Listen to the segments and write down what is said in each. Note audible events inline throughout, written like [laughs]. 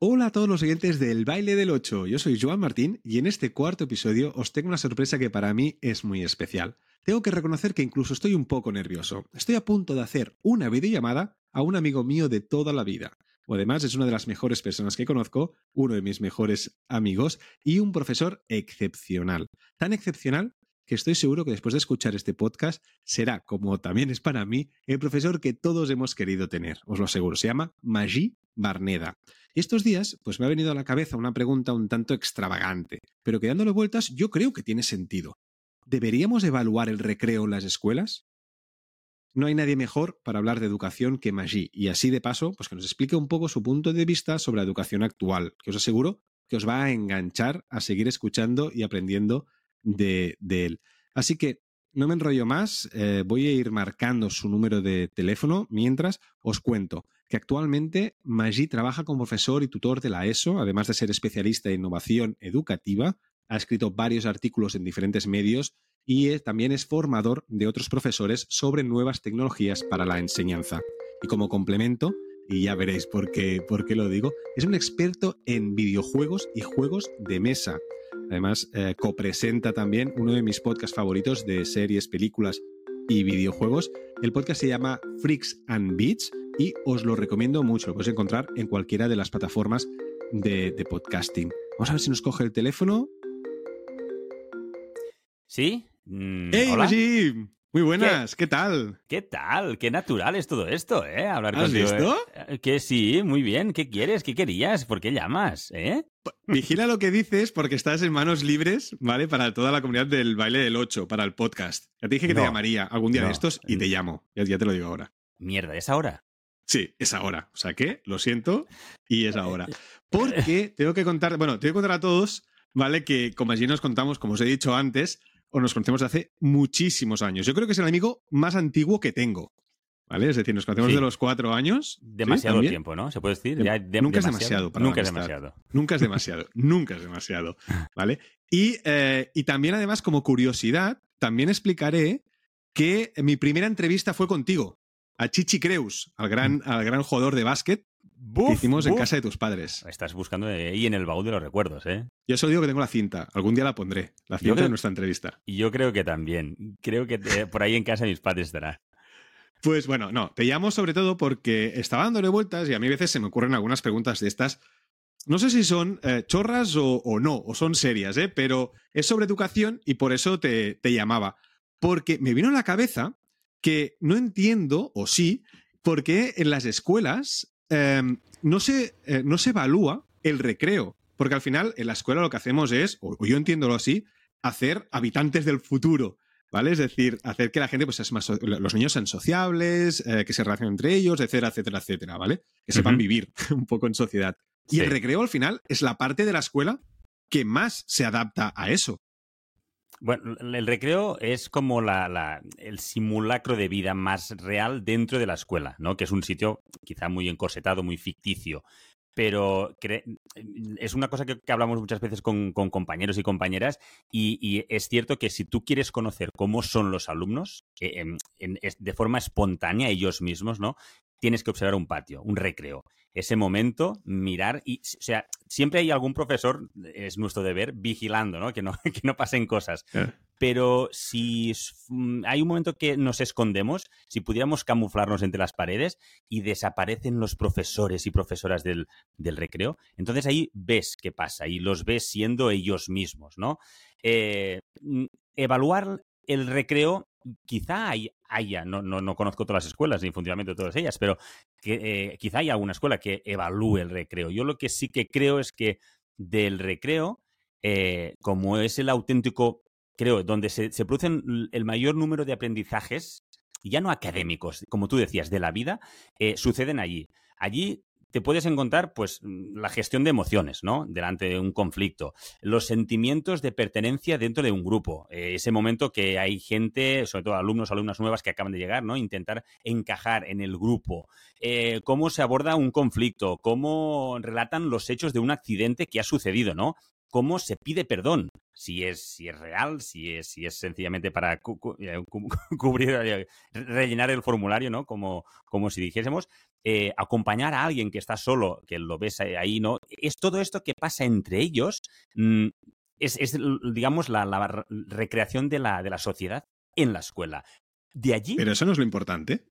Hola a todos los oyentes del Baile del 8, yo soy Joan Martín y en este cuarto episodio os tengo una sorpresa que para mí es muy especial. Tengo que reconocer que incluso estoy un poco nervioso. Estoy a punto de hacer una videollamada a un amigo mío de toda la vida. O además es una de las mejores personas que conozco, uno de mis mejores amigos y un profesor excepcional. Tan excepcional que estoy seguro que después de escuchar este podcast será, como también es para mí, el profesor que todos hemos querido tener. Os lo aseguro. Se llama Magí Barneda. Y estos días, pues me ha venido a la cabeza una pregunta un tanto extravagante, pero que dándole vueltas yo creo que tiene sentido. ¿Deberíamos evaluar el recreo en las escuelas? No hay nadie mejor para hablar de educación que Magí, y así de paso, pues que nos explique un poco su punto de vista sobre la educación actual, que os aseguro que os va a enganchar a seguir escuchando y aprendiendo de, él. Así que no me enrollo más, eh, voy a ir marcando su número de teléfono mientras os cuento que actualmente Magí trabaja como profesor y tutor de la ESO, además de ser especialista en innovación educativa, ha escrito varios artículos en diferentes medios y también es formador de otros profesores sobre nuevas tecnologías para la enseñanza. Y como complemento, y ya veréis por qué, por qué lo digo, es un experto en videojuegos y juegos de mesa. Además, eh, copresenta también uno de mis podcasts favoritos de series, películas y videojuegos. El podcast se llama Freaks and Beats y os lo recomiendo mucho. Lo podéis encontrar en cualquiera de las plataformas de, podcasting. Vamos a ver si nos coge el teléfono. ¿Sí? Mm, ¡Hey, hola. Muy buenas, ¿Qué, tal? ¿Qué tal? Qué natural es todo esto, ¿eh? Hablar ¿Has visto? Eh, que sí, muy bien. ¿Qué quieres? ¿Qué querías? ¿Por qué llamas? ¿Eh? Vigila lo que dices porque estás en manos libres, ¿vale? Para toda la comunidad del baile del 8, para el podcast. Ya te dije que te llamaría algún día de estos y te llamo. Ya, ya, te lo digo ahora. Mierda, ¿es ahora? Sí, es ahora. O sea que, lo siento, y es [laughs] ahora. Porque tengo que contar, bueno, tengo que contar a todos, ¿vale? Que como allí nos contamos, como os he dicho antes, o nos conocemos hace muchísimos años. Yo creo que es el amigo más antiguo que tengo. ¿Vale? Es decir, nos conocemos de los cuatro años. Demasiado tiempo, ¿no? ¿Se puede decir? nunca es demasiado para Nunca es demasiado. Nunca es demasiado. [laughs] nunca es demasiado. ¿Vale? Y, eh, y también, además, como curiosidad, también explicaré que mi primera entrevista fue contigo, a Chichi Creus, al gran, al gran jugador de básquet, que hicimos en casa de tus padres. Estás buscando ahí en el baúl de los recuerdos, ¿eh? Yo solo digo que tengo la cinta. Algún día la pondré. La cinta de nuestra entrevista. Y yo creo que también. Creo que por ahí en casa de mis padres estará. Pues bueno, no. Te llamo sobre todo porque estaba dándole vueltas y a mí a veces se me ocurren algunas preguntas de estas. No sé si son eh, chorras o, no, o son serias, ¿eh? Pero es sobre educación y por eso te, te llamaba. Porque me vino a la cabeza que no entiendo, o sí, por qué en las escuelas Em, no, se, eh, no se evalúa el recreo, porque al final en la escuela lo que hacemos es, o, yo entiendo así, hacer habitantes del futuro. ¿Vale? Es decir, hacer que la gente, pues, es más, los niños sean sociables, eh, que se relacionen entre ellos, etcétera, etcétera, etcétera, ¿vale? Que sepan vivir [laughs] un poco en sociedad. Y el recreo al final es la parte de la escuela que más se adapta a eso. Bueno, el recreo es como la, el simulacro de vida más real dentro de la escuela, ¿no? Que es un sitio quizá muy encorsetado, muy ficticio. Pero es una cosa que, hablamos muchas veces con, compañeros y compañeras y, es cierto que si tú quieres conocer cómo son los alumnos, de forma espontánea ellos mismos, ¿no? Tienes que observar un patio, un recreo ese momento, mirar y, o sea, siempre hay algún profesor, es nuestro deber, vigilando, ¿no? Que no, [laughs] que no pasen cosas. Pero si mm, hay un momento que nos escondemos, si pudiéramos camuflarnos entre las paredes y desaparecen los profesores y profesoras del, del recreo, entonces ahí ves qué pasa y los ves siendo ellos mismos, ¿no? Eh, mm, evaluar el recreo quizá haya, no, no, no, conozco todas las escuelas ni funcionamiento de todas ellas, pero eh, quizá haya alguna escuela que evalúe el recreo. Yo lo que sí que creo es que del recreo, eh, como es el auténtico, creo, donde se, se producen el mayor número de aprendizajes, ya no académicos, como tú decías, de la vida, eh, suceden allí. Allí te puedes encontrar, pues, mm, la gestión de emociones, ¿no? Delante de un conflicto. Los sentimientos de pertenencia dentro de un grupo. Eh, ese momento que hay gente, sobre todo alumnos alumnas nuevas que acaban de llegar, ¿no? Intentar encajar en el grupo. Eh, cómo se aborda un conflicto. Cómo relatan los hechos de un accidente que ha sucedido, ¿no? Cómo se pide perdón. Si es, si es real, si es, si es sencillamente para eh, [laughs] cubrir, eh, rellenar el formulario, ¿no? Como, como si dijésemos, eh, acompañar a alguien que está solo, que lo ves ahí, ¿no? Es todo esto que pasa entre ellos, mm, es, digamos, la, la recreación de la, de la sociedad en la escuela. De allí. Pero eso no es lo importante.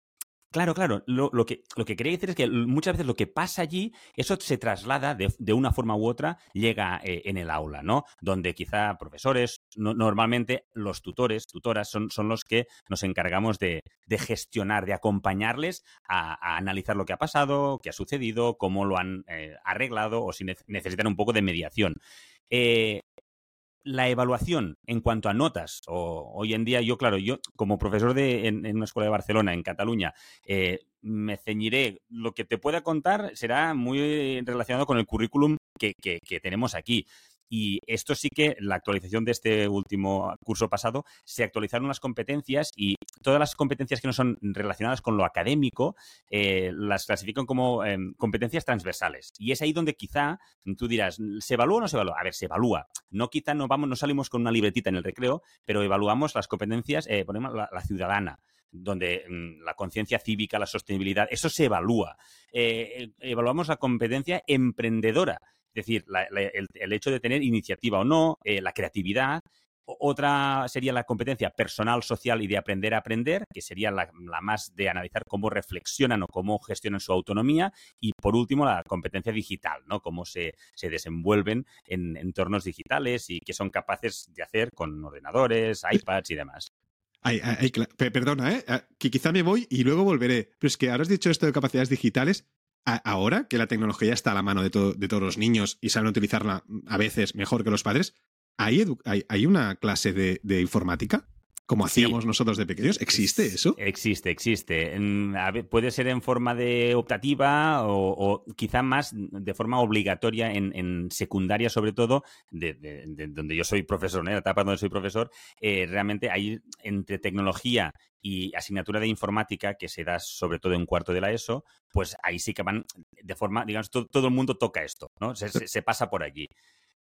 Claro, claro. Lo, que, lo que quería decir es que muchas veces lo que pasa allí, eso se traslada de, una forma u otra, llega eh, en el aula, ¿no? Donde quizá profesores, normalmente los tutores, tutoras, son, son los que nos encargamos de, gestionar, de acompañarles a, analizar lo que ha pasado, qué ha sucedido, cómo lo han eh, arreglado o si necesitan un poco de mediación. Eh, la evaluación en cuanto a notas, o hoy en día yo, claro, yo como profesor de, en, una escuela de Barcelona, en Cataluña, eh, me ceñiré, lo que te pueda contar será muy relacionado con el currículum que, que tenemos aquí. Y esto sí que, la actualización de este último curso pasado, se actualizaron las competencias y todas las competencias que no son relacionadas con lo académico eh, las clasifican como em, competencias transversales. Y es ahí donde quizá tú dirás, ¿se evalúa o no se evalúa? A ver, se evalúa. No quizá no, vamos, no salimos con una libretita en el recreo, pero evaluamos las competencias, eh, ponemos la, ciudadana donde mm, la conciencia cívica, la sostenibilidad, eso se evalúa. Eh, evaluamos la competencia emprendedora, es decir, el, hecho de tener iniciativa o no, eh, la creatividad. Otra sería la competencia personal, social y de aprender a aprender, que sería la, más de analizar cómo reflexionan o cómo gestionan su autonomía. Y por último, la competencia digital, ¿no? Cómo se, desenvuelven en entornos digitales y qué son capaces de hacer con ordenadores, iPads y demás. perdona, ¿eh? Ah, que quizá me voy y luego volveré. Pero es que ahora has dicho esto de capacidades digitales ahora que la tecnología está a la mano de, todos los niños y saben utilizarla a veces mejor que los padres, ¿hay, hay, una clase de informática? Como hacíamos nosotros de pequeños. ¿Existe eso? Existe, existe. puede ser en forma de optativa o, quizá más de forma obligatoria en, secundaria, sobre todo, de, donde yo soy profesor, en la etapa donde soy profesor, eh, realmente hay entre tecnología y asignatura de informática que se da sobre todo en cuarto de la ESO, pues ahí sí que van de forma, digamos, todo, el mundo toca esto, ¿no? se pasa por allí.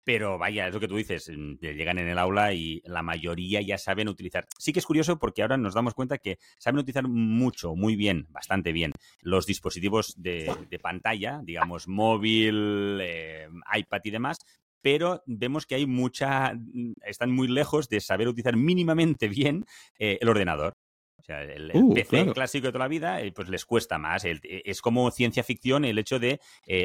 Pero vaya, es lo que tú dices, mm, llegan en el aula y la mayoría ya saben utilizar. Sí que es curioso porque ahora nos damos cuenta que saben utilizar mucho, muy bien, bastante bien, los dispositivos de, pantalla, digamos, móvil, eh, iPad y demás, pero vemos que hay mucha, mm, están muy lejos de saber utilizar mínimamente bien eh, el ordenador. O sea, el, uh, PC clásico de toda la vida, eh, pues les cuesta más. es como ciencia ficción el hecho de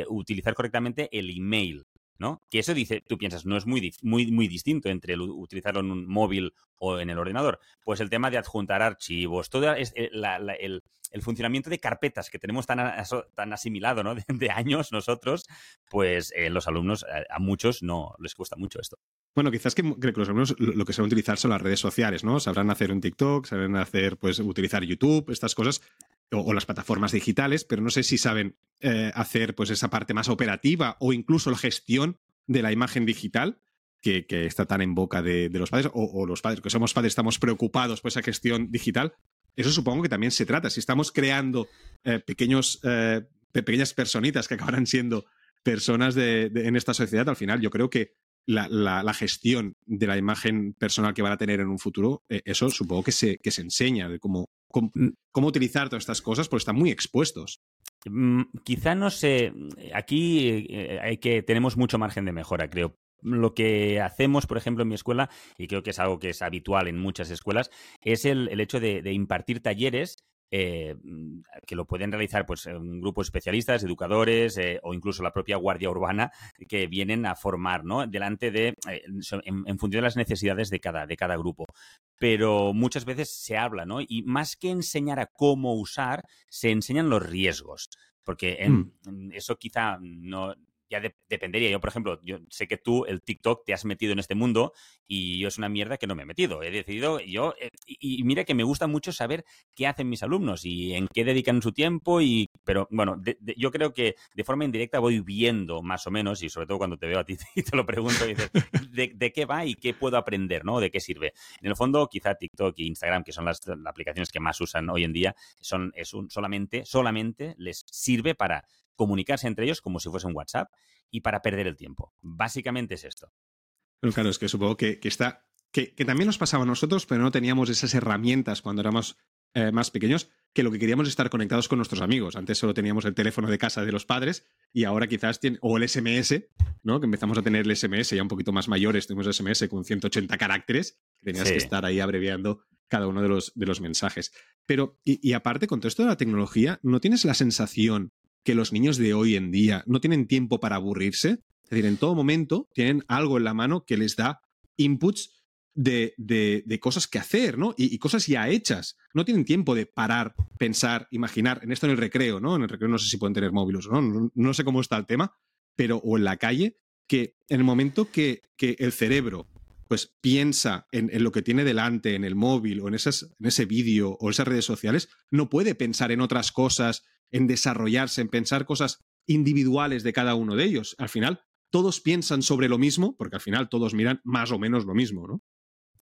utilizar correctamente el email. ¿No? Que eso dice, tú piensas, no es muy, muy, muy distinto entre utilizarlo en un móvil o en el ordenador. Pues el tema de adjuntar archivos, todo es, eh, el, funcionamiento de carpetas que tenemos tan, tan asimilado ¿no? [laughs] de, años nosotros, pues eh, los alumnos, a, muchos no les cuesta mucho esto. Bueno, quizás que, que, los alumnos lo que saben utilizar son las redes sociales, ¿no? Sabrán hacer un TikTok, sabrán hacer, pues, utilizar YouTube, estas cosas, o, las plataformas digitales, pero no sé si saben eh, hacer pues esa parte más operativa o incluso la gestión de la imagen digital que, está tan en boca de, los padres, o, los padres que somos padres estamos preocupados por esa gestión digital. Eso supongo que también se trata. Si estamos creando eh, pequeños, eh, pequeñas personitas que acabarán siendo personas en esta sociedad, al final yo creo que la, gestión de la imagen personal que van a tener en un futuro, eso supongo que se, que se enseña de cómo, Mm. cómo, utilizar todas estas cosas, porque están muy expuestos. Mm, quizá no sé, aquí eh, hay que, tenemos mucho margen de mejora, creo. Lo que hacemos, por ejemplo, en mi escuela, y creo que es algo que es habitual en muchas escuelas, es el, hecho de, impartir talleres eh, mm, que lo pueden realizar pues un grupo de especialistas, educadores eh, o incluso la propia guardia urbana que vienen a formar, ¿no? Delante de, eh, en, función de las necesidades de cada, de cada grupo. Pero muchas veces se habla, ¿no? Y más que enseñar a cómo usar, se enseñan los riesgos porque en, mm. eso quizá no, ya dependería. Yo, por ejemplo, yo sé que tú, el TikTok, te has metido en este mundo y yo es una mierda que no me he metido. He decidido, yo, eh, y, mira que me gusta mucho saber qué hacen mis alumnos y en qué dedican su tiempo, y, pero bueno, yo creo que de forma indirecta voy viendo más o menos, y sobre todo cuando te veo a ti [laughs] y te lo pregunto, [laughs] de, qué va y qué puedo aprender, ¿no? ¿De qué sirve? En el fondo, quizá TikTok e Instagram, que son las, aplicaciones que más usan hoy en día, son, es un, solamente, solamente les sirve para comunicarse entre ellos como si fuese un WhatsApp y para perder el tiempo. Básicamente es esto. Pero claro, es que supongo que, está. Que, también nos pasaba a nosotros, pero no teníamos esas herramientas cuando éramos eh, más pequeños, que lo que queríamos es estar conectados con nuestros amigos. Antes solo teníamos el teléfono de casa de los padres y ahora quizás tiene, o el SMS, ¿no? Que empezamos a tener el SMS ya un poquito más mayores, tenemos SMS con 180 caracteres, tenías que estar ahí abreviando cada uno de los, de los mensajes. Pero, y, aparte, con todo esto de la tecnología, ¿no tienes la sensación que los niños de hoy en día no tienen tiempo para aburrirse? Es decir, en todo momento tienen algo en la mano que les da inputs de, de, cosas que hacer, ¿no? Y, cosas ya hechas. No tienen tiempo de parar, pensar, imaginar. En esto en el recreo, ¿no? En el recreo no sé si pueden tener móviles o no, no, no sé cómo está el tema, pero o en la calle, que en el momento que, que el cerebro pues piensa en, lo que tiene delante, en el móvil o en, esas, en ese vídeo o esas redes sociales, no puede pensar en otras cosas, en desarrollarse, en pensar cosas individuales de cada uno de ellos. Al final, todos piensan sobre lo mismo, porque al final todos miran más o menos lo mismo, ¿no?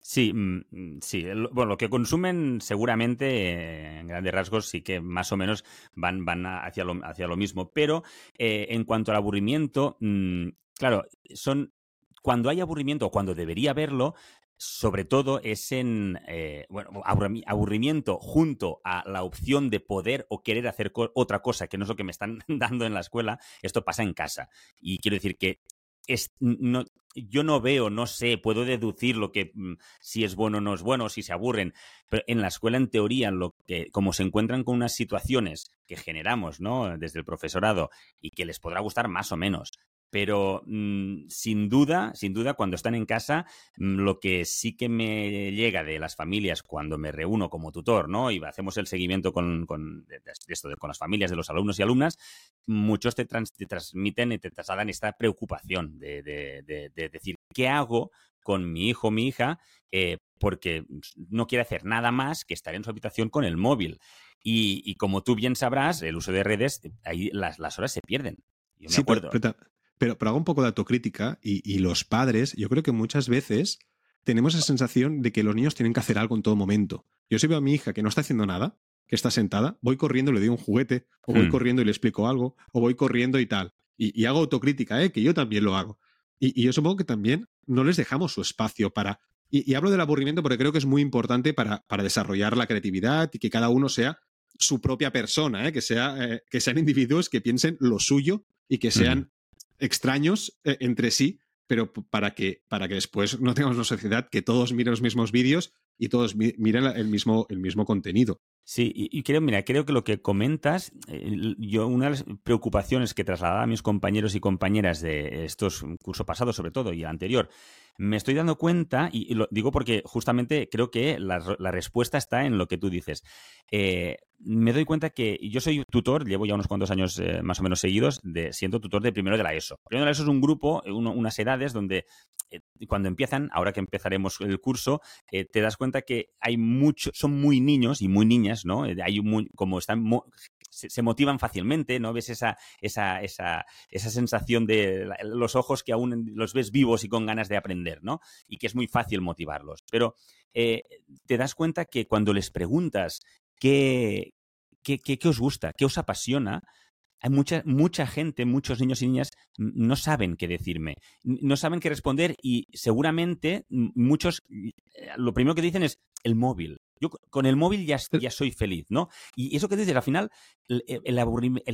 Sí, mm, mm, sí. Bueno, lo que consumen seguramente, en grandes rasgos, sí que más o menos van, van hacia, lo, hacia lo mismo. Pero eh, en cuanto al aburrimiento, mm, claro, son cuando hay aburrimiento o cuando debería haberlo, sobre todo es en eh, bueno, aburrimiento junto a la opción de poder o querer hacer otra cosa, que no es lo que me están [laughs] dando en la escuela, esto pasa en casa. Y quiero decir que es, no, yo no veo, no sé, puedo deducir lo que mm, si es bueno o no es bueno, si se aburren, pero en la escuela, en teoría, lo que, como se encuentran con unas situaciones que generamos, ¿no? Desde el profesorado y que les podrá gustar más o menos, pero mm, sin duda, sin duda, cuando están en casa, mm, lo que sí que me llega de las familias cuando me reúno como tutor, ¿no? Y hacemos el seguimiento con, con, esto, con las familias de los alumnos y alumnas, muchos te, transmiten y te trasladan esta preocupación de, decir, ¿qué hago con mi hijo o mi hija? Eh, porque no quiere hacer nada más que estar en su habitación con el móvil. Y, como tú bien sabrás, el uso de redes, ahí las, horas se pierden. Yo me acuerdo. Pero, pero hago un poco de autocrítica y, los padres, yo creo que muchas veces tenemos esa sensación de que los niños tienen que hacer algo en todo momento. Yo si veo a mi hija que no está haciendo nada, que está sentada, voy corriendo y le doy un juguete, o voy hmm. corriendo y le explico algo, o voy corriendo y tal. Y, hago autocrítica, ¿eh? que yo también lo hago. Y, yo supongo que también no les dejamos su espacio para... Y, hablo del aburrimiento porque creo que es muy importante para, para desarrollar la creatividad y que cada uno sea su propia persona, ¿eh? que, sea, eh, que sean individuos que piensen lo suyo y que sean extraños eh, entre sí, pero para que, para que después no tengamos una sociedad que todos miren los mismos vídeos y todos miren el mismo, el mismo contenido. Sí, y, creo, mira, creo que lo que comentas, yo una de las preocupaciones que trasladaba a mis compañeros y compañeras de estos curso pasados, sobre todo, y anterior, me estoy dando cuenta, y, lo digo porque justamente creo que la, respuesta está en lo que tú dices. Eh, me doy cuenta que yo soy tutor, llevo ya unos cuantos años eh, más o menos seguidos, de, siendo tutor de primero de la ESO. Primero de la ESO es un grupo, unas edades donde eh, cuando empiezan, ahora que empezaremos el curso, te das cuenta que hay muchos, son muy niños y muy niñas, ¿no? Hay como están se, motivan fácilmente, ¿no? Ves esa, esa, esa, esa sensación de los ojos que aún los ves vivos y con ganas de aprender, ¿no? Y que es muy fácil motivarlos. Pero eh, te das cuenta que cuando les preguntas qué, qué, qué, os gusta, qué os apasiona, hay mucha, mucha gente, muchos niños y niñas no saben qué decirme, no saben qué responder y seguramente muchos eh, lo primero que dicen es el móvil. Yo con el móvil ya, ya soy feliz, ¿no? Y eso que dices, al final, el,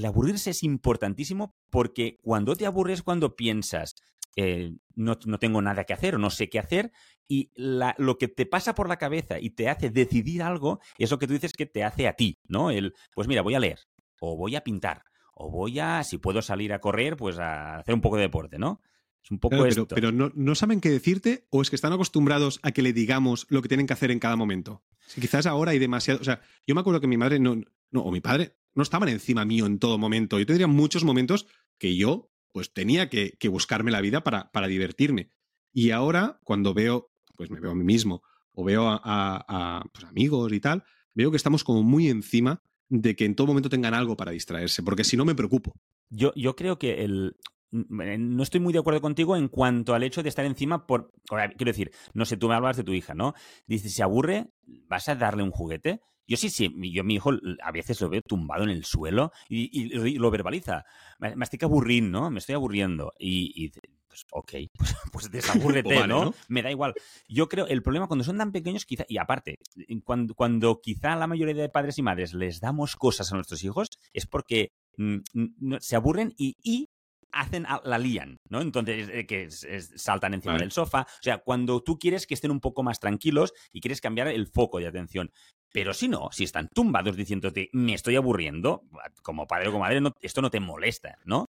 aburrirse es importantísimo porque cuando te aburres, cuando piensas, eh, no, tengo nada que hacer o no sé qué hacer, y lo que te pasa por la cabeza y te hace decidir algo, es lo que tú dices que te hace a ti, ¿no? El, pues mira, voy a leer, o voy a pintar, o voy a, si puedo salir a correr, pues a hacer un poco de deporte, ¿no? Es un poco pero, Pero, no, saben qué decirte o es que están acostumbrados a que le digamos lo que tienen que hacer en cada momento. Si quizás ahora hay demasiado. O sea, yo me acuerdo que mi madre no, no, o mi padre no estaban encima mío en todo momento. Yo tendría muchos momentos que yo pues tenía que, buscarme la vida para, para, divertirme. Y ahora, cuando veo, pues me veo a mí mismo o veo a, pues, amigos y tal, veo que estamos como muy encima de que en todo momento tengan algo para distraerse, porque si no me preocupo. Yo, yo creo que el, no estoy muy de acuerdo contigo en cuanto al hecho de estar encima por... Quiero decir, no sé, tú me hablas de tu hija, ¿no? Dices, si aburre, ¿vas a darle un juguete? Yo sí, sí, yo mi hijo a veces lo veo tumbado en el suelo y, lo verbaliza. Me, estoy aburriendo, ¿no? Me estoy aburriendo. Y, Pues ok, pues, [laughs] pues desabúrrete, ¿no? Me da igual. Yo creo, el problema cuando son tan pequeños, quizá, y aparte, cuando, cuando quizá la mayoría de padres y madres les damos cosas a nuestros hijos, es porque mm, se aburren y, y hacen, la lían, ¿no? Entonces, eh, que saltan encima del sofá. O sea, cuando tú quieres que estén un poco más tranquilos y quieres cambiar el foco de atención. Pero si no, si están tumbados diciéndote, me estoy aburriendo, como padre o como madre, esto no te molesta, ¿no?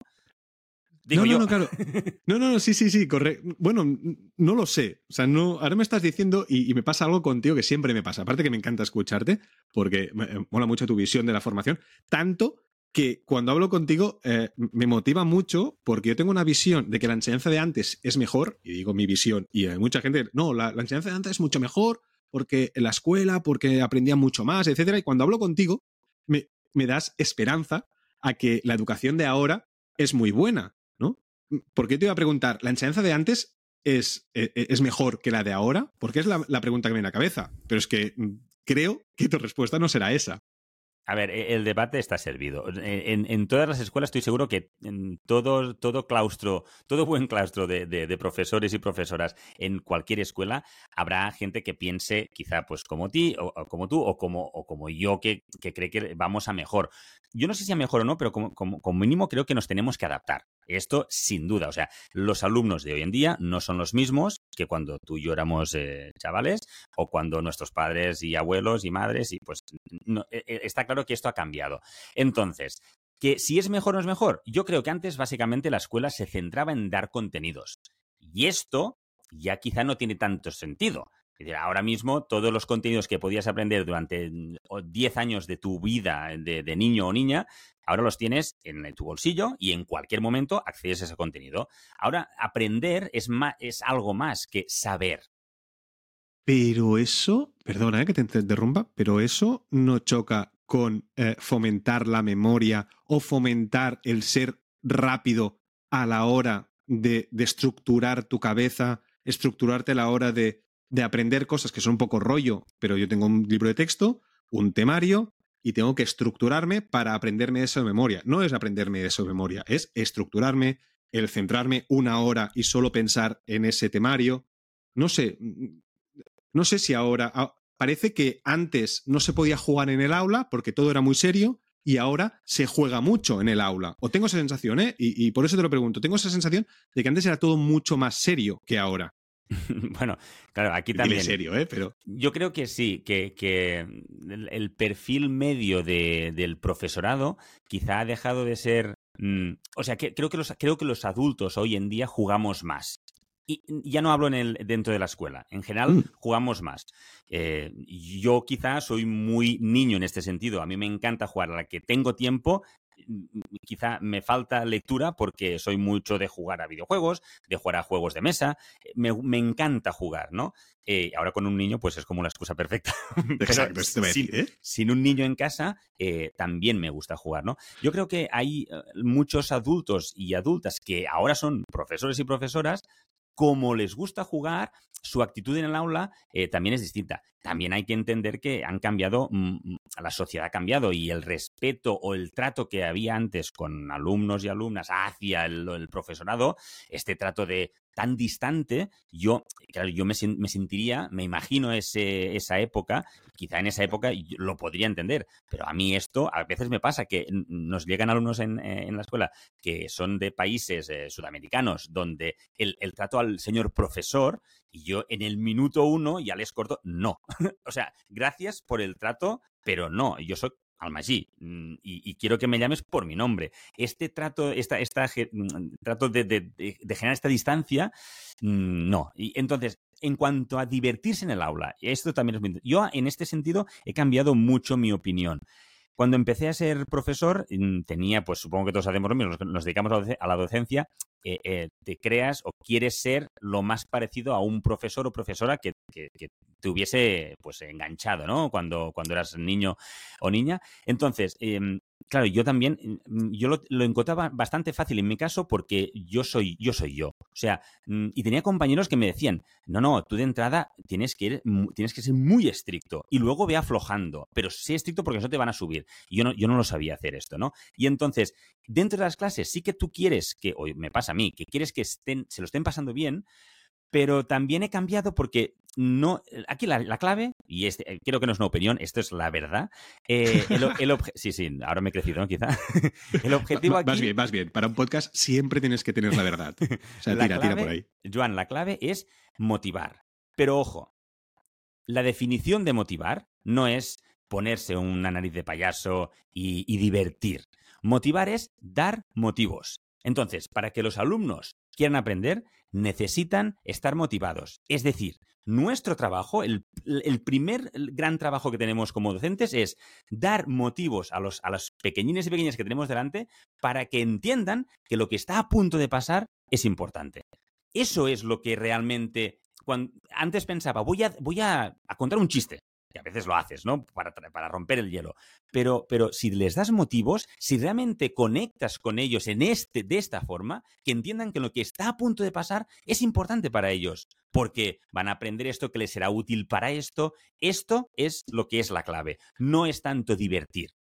No, no, no, claro. [laughs] No, no, no, sí, sí, sí, correcto. Bueno, no lo sé. O sea, no, ahora me estás diciendo y, me pasa algo contigo que siempre me pasa. Aparte que me encanta escucharte, porque me, mola mucho tu visión de la formación. Tanto que cuando hablo contigo eh, me motiva mucho porque yo tengo una visión de que la enseñanza de antes es mejor, y digo mi visión, y hay mucha gente, no, la, enseñanza de antes es mucho mejor porque en la escuela, porque aprendía mucho más, etcétera. Y cuando hablo contigo, me, me das esperanza a que la educación de ahora es muy buena. Porque te iba a preguntar, ¿la enseñanza de antes es, e, e, es mejor que la de ahora? Porque es la, la pregunta que me viene a la cabeza. Pero es que mm, creo que tu respuesta no será esa. A ver, e, el debate está servido. E, en, todas las escuelas estoy seguro que en todo, todo claustro, todo buen claustro de, profesores y profesoras en cualquier escuela, habrá gente que piense quizá pues como ti, o, como tú, o como, o como yo, que, que cree que vamos a mejor. Yo no sé si a mejor o no, pero como, como mínimo creo que nos tenemos que adaptar. Esto sin duda. O sea, los alumnos de hoy en día no son los mismos que cuando tú y yo éramos eh, chavales o cuando nuestros padres y abuelos y madres y pues no, e, e, está claro que esto ha cambiado. Entonces, que si es mejor o no es mejor, yo creo que antes básicamente la escuela se centraba en dar contenidos. Y esto ya quizá no tiene tanto sentido. Ahora mismo todos los contenidos que podías aprender durante 10 años de tu vida de, niño o niña, ahora los tienes en tu bolsillo y en cualquier momento accedes a ese contenido. Ahora, aprender es, es algo más que saber. Pero eso, perdona eh, que te interrumpa, pero eso no choca con eh, fomentar la memoria o fomentar el ser rápido a la hora de, de estructurar tu cabeza, estructurarte a la hora de de aprender cosas que son un poco rollo, pero yo tengo un libro de texto, un temario, y tengo que estructurarme para aprenderme eso de memoria. No es aprenderme eso de memoria, es estructurarme, el centrarme una hora y solo pensar en ese temario. No sé, no sé si ahora... Parece que antes no se podía jugar en el aula porque todo era muy serio y ahora se juega mucho en el aula. O tengo esa sensación, ¿eh? Y por eso te lo pregunto. Tengo esa sensación de que antes era todo mucho más serio que ahora. [laughs] bueno, claro, aquí también. serio, ¿eh? Pero... Yo creo que sí, que, el, perfil medio del profesorado quizá ha dejado de ser. Mm, o sea, que, creo, que los, creo que los adultos hoy en día jugamos más. Y ya no hablo en el, dentro de la escuela, en general mm. jugamos más. Eh, yo quizá soy muy niño en este sentido, a mí me encanta jugar a la que tengo tiempo quizá me falta lectura porque soy mucho de jugar a videojuegos, de jugar a juegos de mesa. Eh, me, encanta jugar, ¿no? Eh, ahora con un niño, pues es como la excusa perfecta. [laughs] Exacto, sin, ¿eh? sin, un niño en casa, también me gusta jugar, ¿no? Yo creo que hay muchos adultos y adultas que ahora son profesores y profesoras como les gusta jugar, su actitud en el aula eh, también es distinta. También hay que entender que han cambiado, mm, mm, la sociedad ha cambiado y el respeto o el trato que había antes con alumnos y alumnas hacia el profesorado, este trato de tan distante, yo, claro, yo me, sentiría, me imagino ese, esa época, quizá en esa época lo podría entender, pero a mí esto a veces me pasa que nos llegan alumnos en, la escuela que son de países eh, sudamericanos donde el, el trato al señor profesor y yo en el minuto uno ya les corto, no. [laughs] o sea, gracias por el trato, pero no, yo soy Almagí, mm, y, y, quiero que me llames por mi nombre. Este trato, esta, esta mm, trato de, generar esta distancia, mm, no. Y entonces, en cuanto a divertirse en el aula, esto también es muy... Yo en este sentido he cambiado mucho mi opinión. Cuando empecé a ser profesor, tenía, pues supongo que todos hacemos lo mismo, nos dedicamos a la docencia, eh, eh, te creas o quieres ser lo más parecido a un profesor o profesora que, te hubiese pues enganchado, ¿no? Cuando, cuando eras niño o niña. Entonces, em, claro, yo también, yo lo, encontraba bastante fácil en mi caso porque yo soy yo. Soy yo. O sea, mm, y tenía compañeros que me decían, no, no, tú de entrada tienes que, ir, tienes que ser muy estricto y luego ve aflojando, pero sé estricto porque eso te van a subir. Y yo no, yo no lo sabía hacer esto, ¿no? Y entonces, dentro de las clases sí que tú quieres que, o me pasa a mí, que quieres que estén, se lo estén pasando bien, pero también he cambiado porque no. Aquí la, clave, y este, eh, creo que no es una opinión, esto es la verdad. Eh, el, sí, sí, ahora me he crecido, ¿no? Quizá. [laughs] el [laughs] objetivo aquí. Vas bien, vas bien. Para un podcast siempre tienes que tener la verdad. O sea, tira, tira por ahí. Joan, la clave es motivar. Pero ojo, la definición de motivar no es ponerse una nariz de payaso y divertir. Motivar es dar motivos. Entonces, para que los alumnos quieran aprender, necesitan estar motivados. Es decir, nuestro trabajo, el, primer gran trabajo que tenemos como docentes es dar motivos a los, a pequeñines y pequeñas que tenemos delante para que entiendan que lo que está a punto de pasar es importante. Eso es lo que realmente... Antes pensaba, voy a contar un chiste a veces lo haces, ¿no? Para, para romper el hielo. Pero, pero si les das motivos, si realmente conectas con ellos en este, de esta forma, que entiendan que lo que está a punto de pasar es importante para ellos, porque van a aprender esto que les será útil para esto. Esto es lo que es la clave. No es tanto divertir.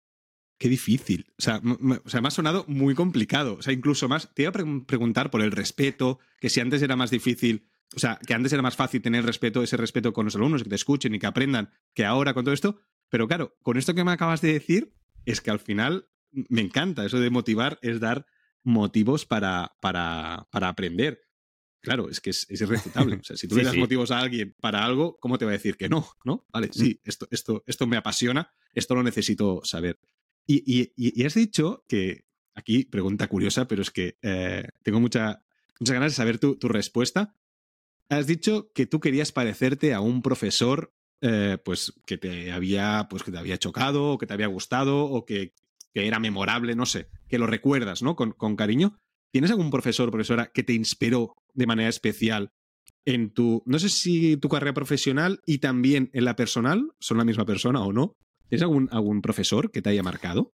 Qué difícil. O sea, o sea, me ha sonado muy complicado. O sea, incluso más, te iba a preguntar por el respeto, que si antes era más difícil o sea, que antes era más fácil tener respeto, ese respeto con los alumnos, que te escuchen y que aprendan, que ahora con todo esto. Pero claro, con esto que me acabas de decir, es que al final me encanta. Eso de motivar es dar motivos para, para, para aprender. Claro, es que es, irrefutable. O sea, si tú [laughs] le das motivos a alguien para algo, ¿cómo te va a decir que no? ¿No? Vale, sí, esto, esto, esto me apasiona, esto lo necesito saber. Y, y, y has dicho que, aquí pregunta curiosa, pero es que eh, tengo mucha, muchas ganas de saber tu, tu respuesta. Has dicho que tú querías parecerte a un profesor eh, pues que te había pues que te había chocado o que te había gustado o que, era memorable, no sé, que lo recuerdas, ¿no? Con, con cariño. ¿Tienes algún profesor o profesora que te inspiró de manera especial en tu, no sé si tu carrera profesional y también en la personal, son la misma persona o no? ¿Tienes algún, algún profesor que te haya marcado?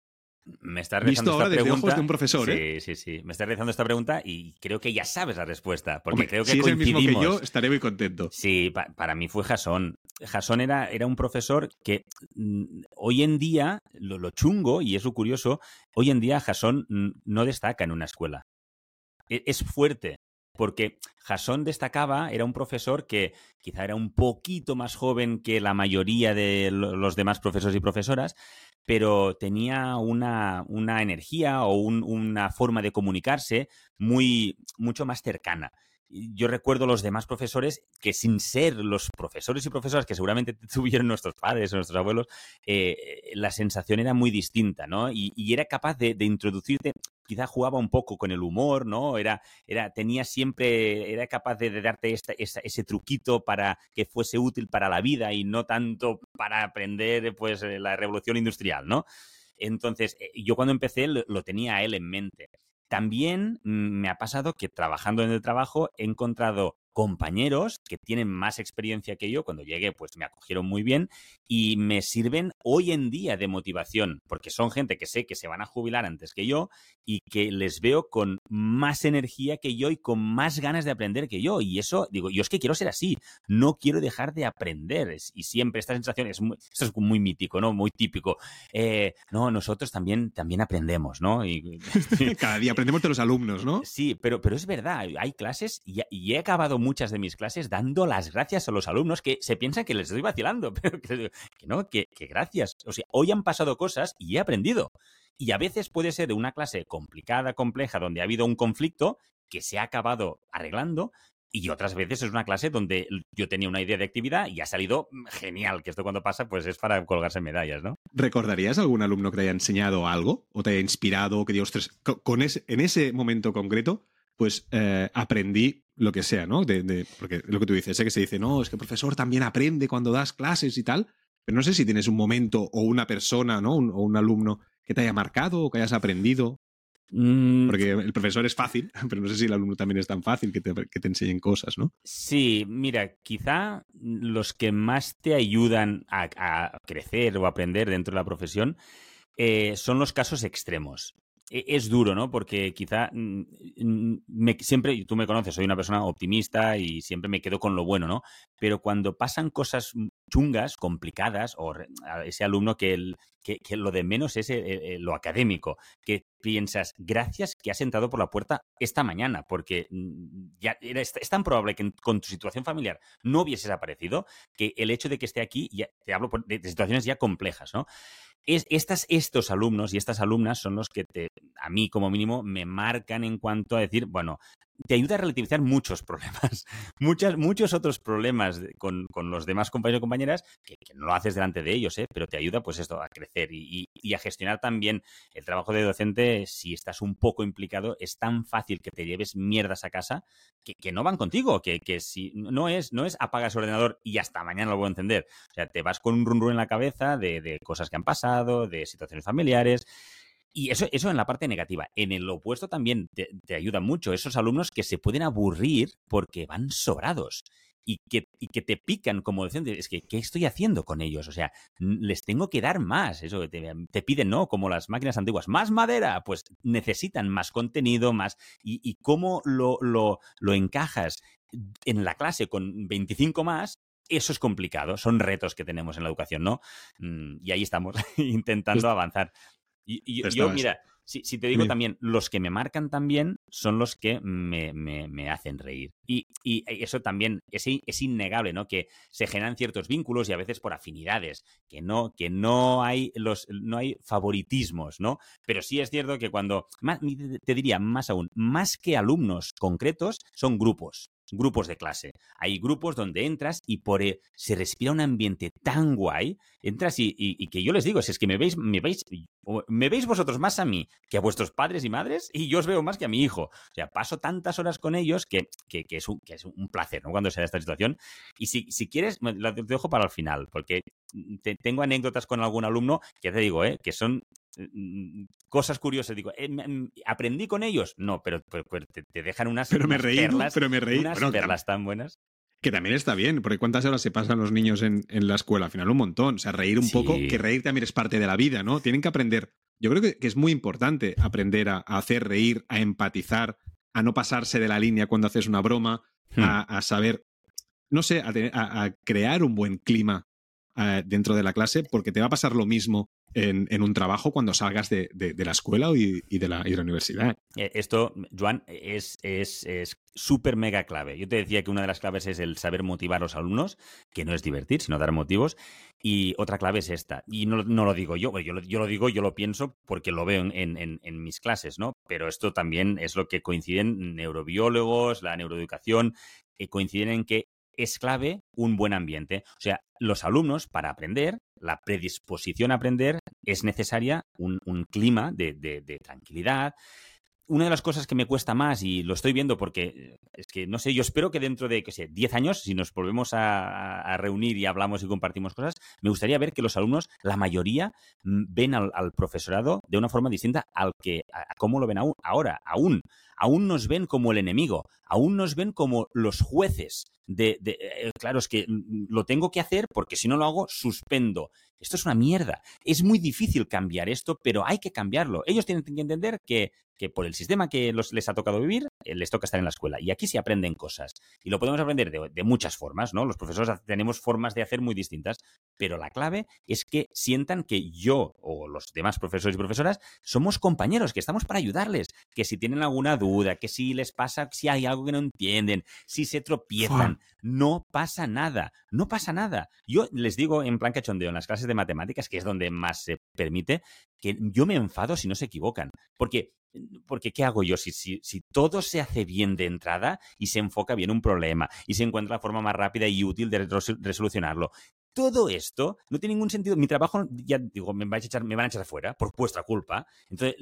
Me está realizando esta pregunta. de un profesor, sí, ¿eh? Sí, sí, Me está realizando esta pregunta y creo que ya sabes la respuesta. Porque creo que si es el mismo que yo, estaré muy contento. Sí, para mí fue Jason. Jason era, era un profesor que mm, hoy en día, lo, chungo y es lo curioso, hoy en día Jason no destaca en una escuela. E, es fuerte, porque Jason destacaba, era un profesor que quizá era un poquito más joven que la mayoría de los demás profesores y profesoras, pero tenía una, una energía o una forma de comunicarse muy, mucho más cercana yo recuerdo los demás profesores que sin ser los profesores y profesoras que seguramente [laughs] tuvieron nuestros padres o nuestros abuelos, eh, la sensación era muy distinta, ¿no? Y, era capaz de, introducirte quizá jugaba un poco con el humor, ¿no? Era, era, tenía siempre, era capaz de, darte ese truquito para que fuese útil para la vida y no tanto para aprender, pues, eh, la revolución industrial, ¿no? Entonces, eh, yo cuando empecé lo tenía a él en mente. También me ha pasado que trabajando en el trabajo he encontrado compañeros que tienen más experiencia que yo. Cuando llegué, pues me acogieron muy bien y me sirven hoy en día de motivación, porque son gente que sé que se van a jubilar antes que yo y que les veo con más energía que yo y con más ganas de aprender que yo. Y eso, digo, yo es que quiero ser así, no quiero dejar de aprender. Y siempre esta sensación es muy, esto es muy mítico, ¿no? Muy típico. Eh, no, nosotros también, también aprendemos, ¿no? Y, [laughs] [laughs] Cada día aprendemos de los alumnos, ¿no? Sí, pero, pero es verdad, hay clases y, y he acabado muchas de mis clases dando las gracias a los alumnos que se piensan que les estoy vacilando, [laughs] pero que, no, que, gracias. O sea, hoy han pasado cosas y he aprendido. Y a veces puede ser de una clase complicada, compleja, donde ha habido un conflicto que se ha acabado arreglando, y otras veces es una clase donde yo tenía una idea de actividad y ha salido genial, que esto cuando pasa pues es para colgarse medallas, ¿no? ¿Recordarías algún alumno que te haya enseñado algo o te haya inspirado, que dios, con ese, en ese momento concreto, pues eh, aprendí lo que sea, ¿no? De, porque lo que tú dices, sé que se dice, no, es que el profesor también aprende cuando das clases y tal, pero no sé si tienes un momento o una persona, ¿no? o un alumno que te haya marcado o que hayas aprendido. Mm. Porque el profesor es fácil, [laughs] pero no sé si el alumno también es tan fácil que te, que te enseñen cosas, ¿no? Sí, mira, quizá los que más te ayudan a, crecer o aprender dentro de la profesión eh, son los casos extremos. E, es duro, ¿no? Porque quizá mm, mm, me, siempre, tú me conoces, soy una persona optimista y siempre me quedo con lo bueno, ¿no? Pero cuando pasan cosas chungas, complicadas, o ese alumno que, lo de menos es lo académico, que piensas, gracias que has entrado por la puerta esta mañana, porque mm, ya es, tan probable que con tu situación familiar no hubieses aparecido, que el hecho de que esté aquí, ya, te hablo de situaciones ya complejas, ¿no? Es, estas, estos alumnos y estas alumnas son los que te, a mí como mínimo me marcan en cuanto a decir, bueno, te ayuda a relativizar muchos problemas, [laughs] muchas, muchos otros problemas con, los demás compañeros y compañeras que, no lo haces delante de ellos, ¿eh? pero te ayuda pues esto a crecer y, a gestionar también el trabajo de docente. Si estás un poco implicado, es tan fácil que te lleves mierdas a casa que, no van contigo, que, si no es, no es apagas el ordenador y hasta mañana lo voy a encender. O sea, te vas con un run en la cabeza de, de cosas que han pasado, de situaciones familiares. Y eso, eso en la parte negativa. En el opuesto también te, ayuda mucho esos alumnos que se pueden aburrir porque van sobrados y que, y que te pican como docente. Es que, ¿qué estoy haciendo con ellos? O sea, les tengo que dar más. Eso te, te piden, ¿no? Como las máquinas antiguas. Más madera. Pues necesitan más contenido, más. ¿Y, y cómo lo, lo, lo encajas en la clase con 25 más? Eso es complicado, son retos que tenemos en la educación, ¿no? Mm, y ahí estamos, [laughs] intentando avanzar. Y, yo, mira, si, te digo también, los que me marcan también son los que me, hacen reír. Y, eso también es, es, innegable, ¿no? Que se generan ciertos vínculos y a veces por afinidades, que no, que no hay los, no hay favoritismos, ¿no? Pero sí es cierto que cuando, te diría más aún, más que alumnos concretos, son grupos grupos de clase. Hay grupos donde entras y por e, se respira un ambiente tan guay, entras y, que yo les digo, si es que me veis, me veis, me veis vosotros más a mí que a vuestros padres y madres y yo os veo más que a mi hijo. O sea, paso tantas horas con ellos que, es, un, placer, ¿no? Cuando se da esta situación. Y si, quieres, la te dejo para el final, porque tengo anécdotas con algún alumno que te digo, ¿eh? que son cosas curiosas. Digo, eh, ¿aprendí con ellos? No, pero, te, dejan unas, pero me reí, perlas, pero me reí. unas perlas tan buenas. Que también está bien, porque ¿cuántas horas se pasan los niños en, la escuela? Al final un montón. O sea, reír un poco, que reír también es parte de la vida, ¿no? Tienen que aprender. Yo creo que, es muy importante aprender a, hacer reír, a empatizar, a no pasarse de la línea cuando haces una broma, hmm. a, saber, no sé, a, crear un buen clima eh, dentro de la clase, porque te va a pasar lo mismo en, un trabajo cuando salgas de, la escuela y, de la, universidad. Eh, esto, Joan, es súper mega clave. Yo te decía que una de las claves es el saber motivar a los alumnos, que no es divertir, sino dar motivos. Y otra clave es esta. Y no, lo digo yo, yo lo, digo, yo lo pienso porque lo veo en, en, mis clases, ¿no? Pero esto también es lo que coinciden neurobiólogos, la neuroeducación, que coinciden en que es clave un buen ambiente. O sea, los alumnos, para aprender, la predisposición a aprender, es necesaria un, clima de, tranquilidad, una de las cosas que me cuesta más, y lo estoy viendo porque eh, es que, no sé, yo espero que dentro de, qué sé, 10 años, si nos volvemos a, reunir y hablamos y compartimos cosas, me gustaría ver que los alumnos, la mayoría, mm, ven al, profesorado de una forma distinta al que, a, cómo lo ven aún, ahora, aún. Aún nos ven como el enemigo, aún nos ven como los jueces de, eh, claro, es que mm, lo tengo que hacer porque si no lo hago, suspendo. Esto es una mierda. Es muy difícil cambiar esto, pero hay que cambiarlo. Ellos tienen que entender que, que por el sistema que les ha tocado vivir, eh, les toca estar en la escuela. Y aquí se aprenden cosas. Y lo podemos aprender de, muchas formas, ¿no? Los profesores tenemos formas de hacer muy distintas, pero la clave es que sientan que yo o los demás profesores y profesoras somos compañeros, que estamos para ayudarles, que si tienen alguna duda, que si les pasa, si hay algo que no entienden, si se tropiezan, no pasa nada, no pasa nada. Yo les digo en plan cachondeo, en las clases de matemáticas, que es donde más se permite, que yo me enfado si no se equivocan, porque porque ¿qué hago yo? Si, todo se hace bien de entrada y se enfoca bien un problema y se encuentra la forma más rápida y útil de resolucionarlo, todo esto no tiene ningún sentido. Mi trabajo, ya digo, me, vais a echar, me van a echar afuera por vuestra culpa. Entonces,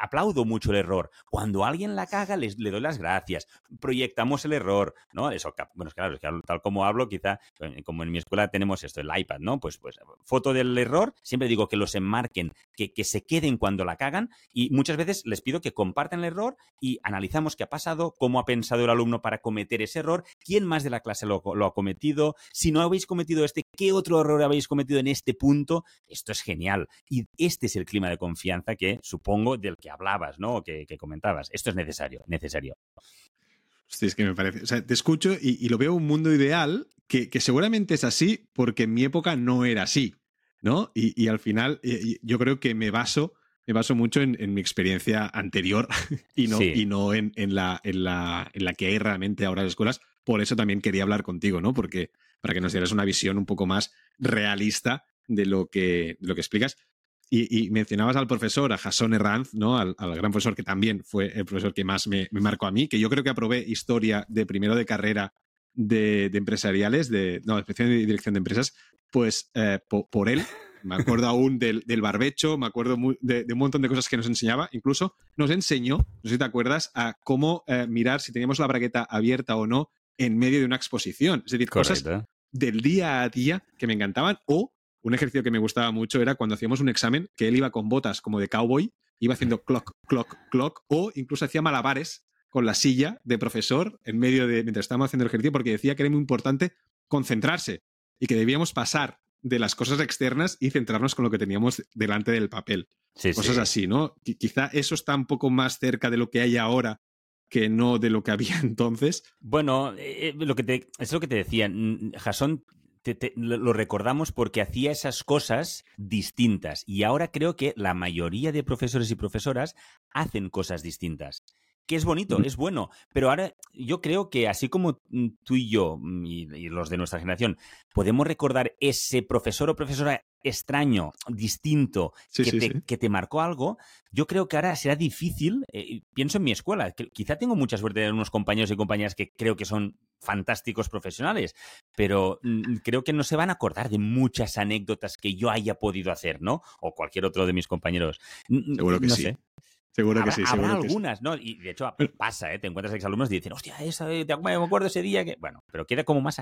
aplaudo mucho el error. Cuando alguien la caga, les, le doy las gracias. Proyectamos el error, ¿no? Eso, bueno, claro, es que tal como hablo, quizá, eh, como en mi escuela tenemos esto, el iPad, ¿no? Pues, pues foto del error, siempre digo que los enmarquen, que, que se queden cuando la cagan y muchas veces les pido que compartan el error y analizamos qué ha pasado, cómo ha pensado el alumno para cometer ese error, quién más de la clase lo ha cometido, si no habéis cometido este, qué ¿qué otro error habéis cometido en este punto? Esto es genial. Y este es el clima de confianza que supongo del que hablabas, ¿no? O que, comentabas. Esto es necesario, necesario. Sí, es que me parece. O sea, te escucho y, lo veo un mundo ideal que, seguramente es así porque en mi época no era así, ¿no? Y, al final yo creo que me baso, me baso mucho en, mi experiencia anterior [laughs] y no, y no en, la, en, la, en la que hay realmente ahora las escuelas. Por eso también quería hablar contigo, ¿no? Porque para que nos dieras una visión un poco más realista de lo que, lo que explicas. Y, mencionabas al profesor, a Jason Herranz, ¿no? Al, gran profesor que también fue el profesor que más me, marcó a mí, que yo creo que aprobé historia de primero de carrera de, empresariales, de, no, de dirección de empresas, pues eh, por, él, [laughs] me acuerdo aún del, barbecho, me acuerdo de, un montón de cosas que nos enseñaba, incluso nos enseñó, no sé si te acuerdas, a cómo eh, mirar si teníamos la bragueta abierta o no en medio de una exposición. Es decir, cosas del día a día que me encantaban o un ejercicio que me gustaba mucho era cuando hacíamos un examen que él iba con botas como de cowboy, iba haciendo clock, clock, clock, o incluso hacía malabares con la silla de profesor en medio de mientras estábamos haciendo el ejercicio porque decía que era muy importante concentrarse y que debíamos pasar de las cosas externas y centrarnos con lo que teníamos delante del papel. cosas así, ¿no? quizá eso está un poco más cerca de lo que hay ahora que no de lo que había [laughs] entonces. Bueno, eh, eh, lo que te, es lo que te decía. Jason lo recordamos porque hacía esas cosas distintas y ahora creo que la mayoría de profesores y profesoras hacen cosas distintas que es bonito, es bueno. Pero ahora yo creo que así como mm, tú y yo mm, y, los de nuestra generación podemos recordar ese profesor o profesora extraño, distinto, que, te, marcó algo, yo creo que ahora será difícil, eh, pienso en mi escuela, que quizá tengo mucha suerte de unos compañeros y compañeras que creo que son fantásticos profesionales, pero mm, creo que no se van a acordar de muchas anécdotas que yo haya podido hacer, ¿no? O cualquier otro de mis compañeros. Seguro que sí. Seguro que sí. Habrá algunas, ¿no? Y de hecho pasa, ¿eh? Te encuentras exalumnos y dicen, hostia, esa, eh, me acuerdo ese día que. Bueno, pero queda como más.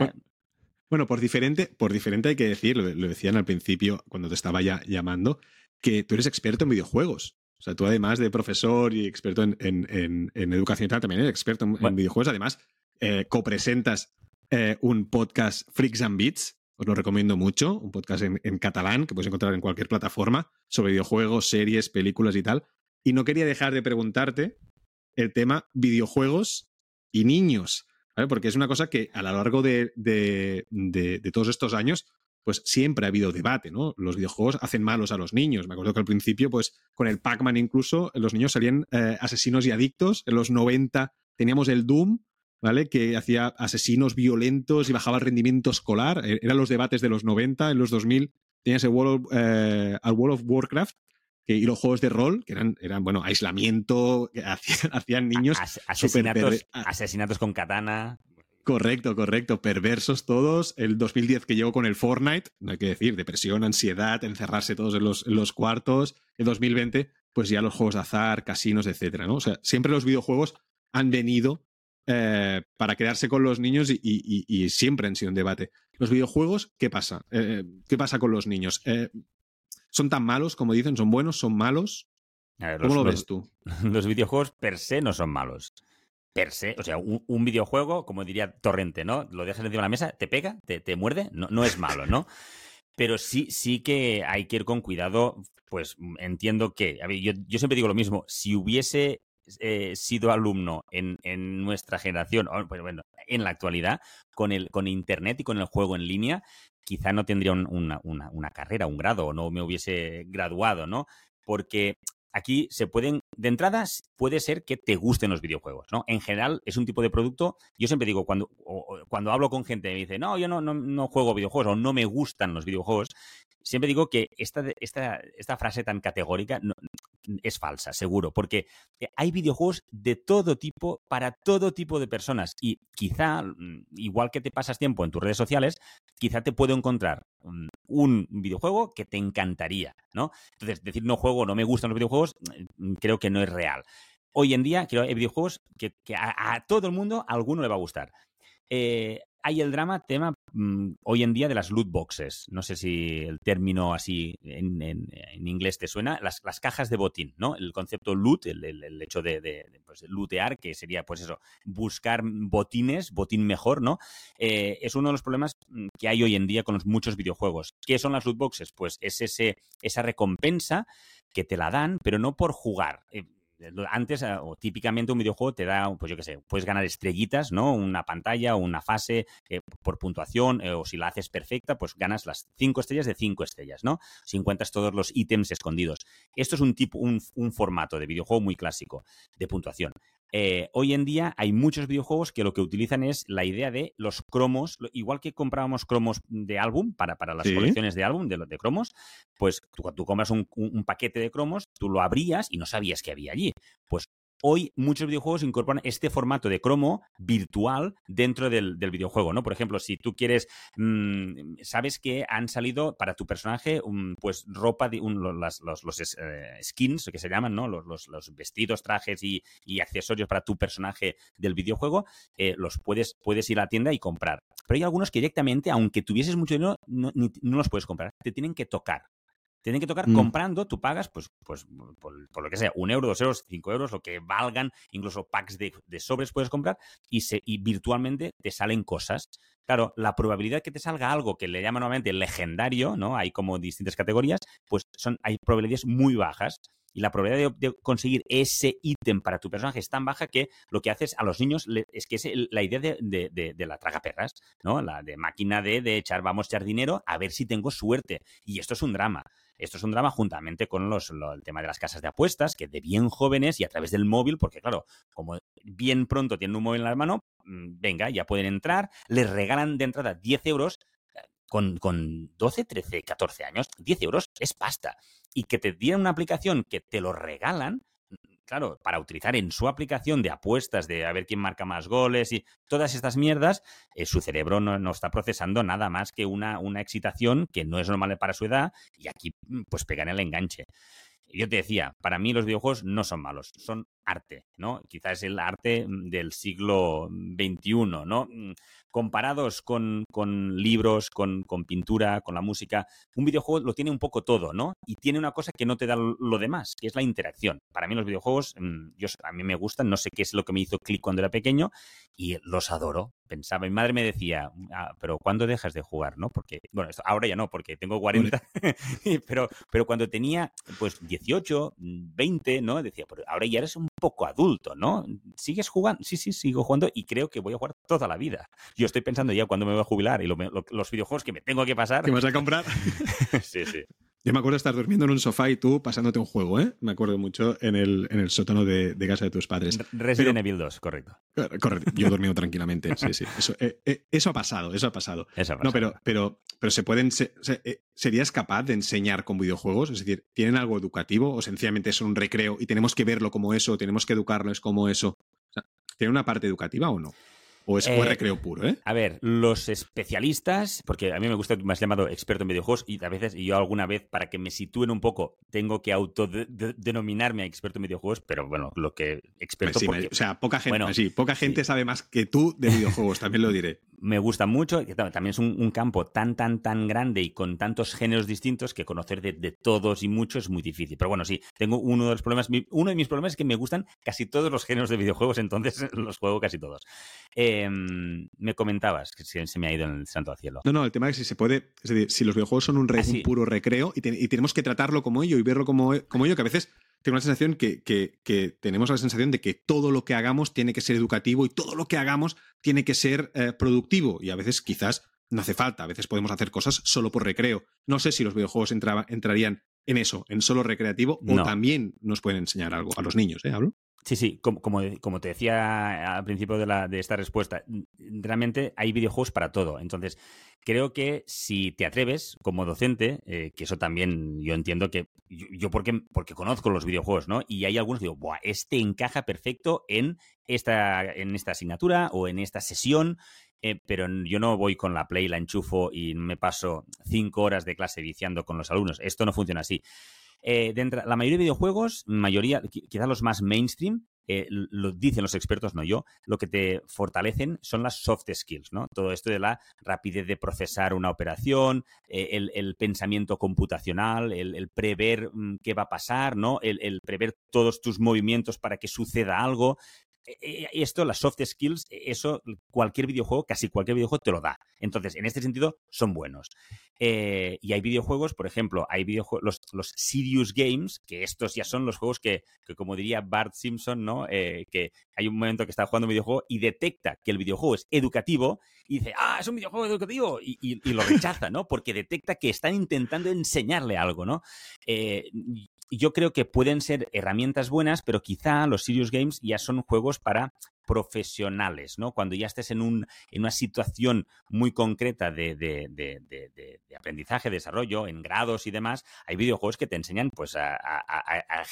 Bueno, por diferente, por diferente hay que decir, lo, decían al principio cuando te estaba ya llamando, que tú eres experto en videojuegos. O sea, tú además de profesor y experto en, en, en, educación también eres experto en, videojuegos. Además, eh, copresentas eh, un podcast Freaks and Beats, os lo recomiendo mucho, un podcast en, en, catalán que puedes encontrar en cualquier plataforma sobre videojuegos, series, películas y tal. Y no quería dejar de preguntarte el tema videojuegos y niños, porque es una cosa que a lo largo de, todos estos años, pues siempre ha habido debate, ¿no? Los videojuegos hacen malos a los niños. Me acuerdo que al principio, pues con el Pac-Man incluso, los niños salían eh, asesinos y adictos. En los 90 teníamos el Doom, ¿vale? Que hacía asesinos violentos y bajaba el rendimiento escolar. E, eran los debates de los 90, en los 2000 tenías el World eh, World of Warcraft, y los juegos de rol, que eran, eran bueno, aislamiento, que [laughs] hacían, niños. asesinatos, asesinatos con katana. Correcto, correcto. Perversos todos. El 2010 que llegó con el Fortnite, no hay que decir, depresión, ansiedad, encerrarse todos en los, en los cuartos. El 2020, pues ya los juegos de azar, casinos, etcétera, ¿no? O sea, siempre los videojuegos han venido eh, para quedarse con los niños y, siempre han sido un debate. Los videojuegos, ¿qué pasa? Eh, ¿Qué pasa con los niños? Eh, ¿Son tan malos como dicen? ¿Son buenos? ¿Son malos? ¿Cómo lo ves tú? Los videojuegos per se no son malos. Per se, o sea, un, videojuego, como diría Torrente, ¿no? Lo dejas encima de la mesa, te pega, te, te muerde, no, no es malo, ¿no? [laughs] Pero sí, sí que hay que ir con cuidado. Pues entiendo que, a ver, yo, yo siempre digo lo mismo, si hubiese eh, sido alumno en, en, nuestra generación, o, pues bueno, en la actualidad, con, el, con Internet y con el juego en línea, quizá no tendría una, una, carrera, un grado, o no me hubiese graduado, ¿no? Porque aquí se pueden, de entrada, puede ser que te gusten los videojuegos, ¿no? En general, es un tipo de producto, yo siempre digo, cuando, cuando hablo con gente, me dice, no, yo no, no, no, juego videojuegos o no me gustan los videojuegos, siempre digo que esta, esta, esta frase tan categórica es falsa, seguro, porque eh, hay videojuegos de todo tipo, para todo tipo de personas. Y quizá, mm, igual que te pasas tiempo en tus redes sociales, quizá te puedo encontrar mm, un videojuego que te encantaría, ¿no? Entonces, decir no juego, no me gustan los videojuegos, mm, creo que no es real. Hoy en día, creo hay videojuegos que, a, todo el mundo, a alguno le va a gustar. Eh, hay el drama tema mm, hoy en día de las loot boxes. No sé si el término así en, inglés te suena. Las, cajas de botín, ¿no? El concepto loot, el, hecho de, pues, lootear, que sería, pues eso, buscar botines, botín mejor, ¿no? Eh, es uno de los problemas mm, que hay hoy en día con los muchos videojuegos. ¿Qué son las loot boxes? Pues es ese, esa recompensa que te la dan, pero no por jugar. Eh, antes, eh, o típicamente un videojuego te da, pues yo qué sé, puedes ganar estrellitas, ¿no? Una pantalla o una fase eh, por puntuación, o si la haces perfecta, pues ganas las cinco estrellas de cinco estrellas, ¿no? Si encuentras todos los ítems escondidos. Esto es un tipo, un formato de videojuego muy clásico de puntuación. Eh, hoy en día hay muchos videojuegos que lo que utilizan es la idea de los cromos, igual que comprábamos cromos de álbum para, para las colecciones de álbum de, de cromos, pues tú, tú compras un, un, paquete de cromos, tú lo abrías y no sabías que había allí. Pues hoy muchos videojuegos incorporan este formato de cromo virtual dentro del, videojuego, ¿no? Por ejemplo, si tú quieres, mm, sabes que han salido para tu personaje, pues ropa, de, los, los eh, skins, que se llaman, ¿no? Los, vestidos, trajes y, accesorios para tu personaje del videojuego, eh, los puedes, puedes ir a la tienda y comprar. Pero hay algunos que directamente, aunque tuvieses mucho dinero, no los puedes comprar, te tienen que tocar. Tienen que tocar mm. comprando, tú pagas, pues, pues por, lo que sea, un euro, dos euros, cinco euros, lo que valgan, incluso packs de, sobres puedes comprar y, se, y virtualmente te salen cosas. Claro, la probabilidad que te salga algo que le llaman nuevamente legendario, ¿no? Hay como distintas categorías, pues son, hay probabilidades muy bajas. Y la probabilidad de, conseguir ese ítem para tu personaje es tan baja que lo que haces a los niños es que es la idea de, de, de, la tragaperras, ¿no? La de máquina de, de echar, vamos a echar dinero a ver si tengo suerte. Y esto es un drama. Esto es un drama juntamente con los, el tema de las casas de apuestas, que de bien jóvenes y a través del móvil, porque claro, como bien pronto tienen un móvil en la mano, mm, venga, ya pueden entrar, les regalan de entrada 10 euros eh, con, con, 12, 13, 14 años, 10 euros es pasta. Y que te dieran una aplicación que te lo regalan, claro, para utilizar en su aplicación de apuestas, de a ver quién marca más goles y todas estas mierdas, eh, su cerebro no, está procesando nada más que una, una excitación que no es normal para su edad y aquí pues pegan el enganche. Yo te decía, para mí los videojuegos no son malos, son arte, ¿no? Quizás el arte mm, del siglo XXI, ¿no? Mm, comparados con, libros, con, pintura, con la música, un videojuego lo tiene un poco todo, ¿no? Y tiene una cosa que no te da lo demás, que es la interacción. Para mí los videojuegos, mm, yo, a mí me gustan, no sé qué es lo que me hizo clic cuando era pequeño y los adoro. Pensaba, mi madre me decía, ah, pero ¿cuándo dejas de jugar, no? Porque, bueno, ahora ya no, porque tengo 40, [laughs] pero, pero cuando tenía, pues, 18, 20, ¿no? Decía, pero ahora ya eres un poco adulto, ¿no? ¿Sigues jugando? Sí, sí, sigo jugando y creo que voy a jugar toda la vida. Yo estoy pensando ya cuando me voy a jubilar y los videojuegos que me tengo que pasar. ¿Qué vas a comprar? [laughs] sí, sí. Yo me acuerdo de estar durmiendo en un sofá y tú pasándote un juego, ¿eh? Me acuerdo mucho en el, en el sótano de, casa de tus padres. Resident Evil 2, correcto. Correcto, yo he dormido tranquilamente, sí, sí. Eso, eh, eh, eso, ha pasado, eso ha pasado. Eso ha pasado. No, pero, pero, pero se pueden. Eh, ¿Serías capaz de enseñar con videojuegos? Es decir, ¿tienen algo educativo o sencillamente son un recreo y tenemos que verlo como eso, tenemos que educarlos como eso? ¿Tiene una parte educativa o no? ¿O es eh, recreo puro, eh? A ver, los especialistas, porque a mí me gusta más llamado experto en videojuegos y a veces, y yo alguna vez, para que me sitúen un poco, tengo que autodenominarme experto en videojuegos, pero bueno, lo que experto... o sea, poca gente, sí, poca gente sabe más que tú de videojuegos, también lo diré. [laughs] me gusta mucho, también es un, campo tan, tan, tan grande y con tantos géneros distintos que conocer de, de, todos y muchos es muy difícil. Pero bueno, sí, tengo uno de los problemas, uno de mis problemas es que me gustan casi todos los géneros de videojuegos, entonces [laughs] los juego casi todos. Em, me comentabas que se, me ha ido en el santo al cielo. No, no, el tema es si se puede, es decir, si los videojuegos son un, ah, puro recreo y, tenemos que tratarlo como ello y verlo como, como ello, que a veces tengo la sensación que, que, tenemos la sensación de que todo lo que hagamos tiene que ser educativo y todo lo que hagamos tiene que ser eh, productivo. Y a veces quizás no hace falta, a veces podemos hacer cosas solo por recreo. No sé si los videojuegos entrarían en eso, en solo recreativo, o también nos pueden enseñar algo a los niños, ¿eh? ¿Hablo? Sí, sí, como, como, te decía al principio de, la, de esta respuesta, realmente hay videojuegos para todo. Entonces, creo que si te atreves como docente, eh, que eso también yo entiendo que yo, porque, porque conozco los videojuegos, ¿no? Y hay algunos que digo, Buah, este encaja perfecto en esta, en esta asignatura o en esta sesión. Eh, pero yo no voy con la Play, la enchufo y me paso cinco horas de clase viciando con los alumnos. Esto no funciona así. Eh, la mayoría de videojuegos, mayoría, quizás los más mainstream, eh, lo dicen los expertos, no yo, lo que te fortalecen son las soft skills, ¿no? Todo esto de la rapidez de procesar una operación, eh, el, pensamiento computacional, el, prever mm, qué va a pasar, ¿no? el prever todos tus movimientos para que suceda algo. E, e, esto, las soft skills, e, eso cualquier videojuego, casi cualquier videojuego te lo da. Entonces, en este sentido, son buenos. Eh, y hay videojuegos, por ejemplo, hay videojuegos, los, los, Serious Games, que estos ya son los juegos que, como diría Bart Simpson, ¿no? Eh, que hay un momento que está jugando un videojuego y detecta que el videojuego es educativo y dice, ah, es un videojuego educativo, y, lo rechaza, ¿no? Porque detecta que están intentando enseñarle algo, ¿no? Eh, yo creo que pueden ser herramientas buenas, pero quizá los Serious Games ya son juegos para profesionales, ¿no? Cuando ya estés en, un, en una situación muy concreta de, de, de, aprendizaje, desarrollo, en grados y demás, hay videojuegos que te enseñan, pues, a, a,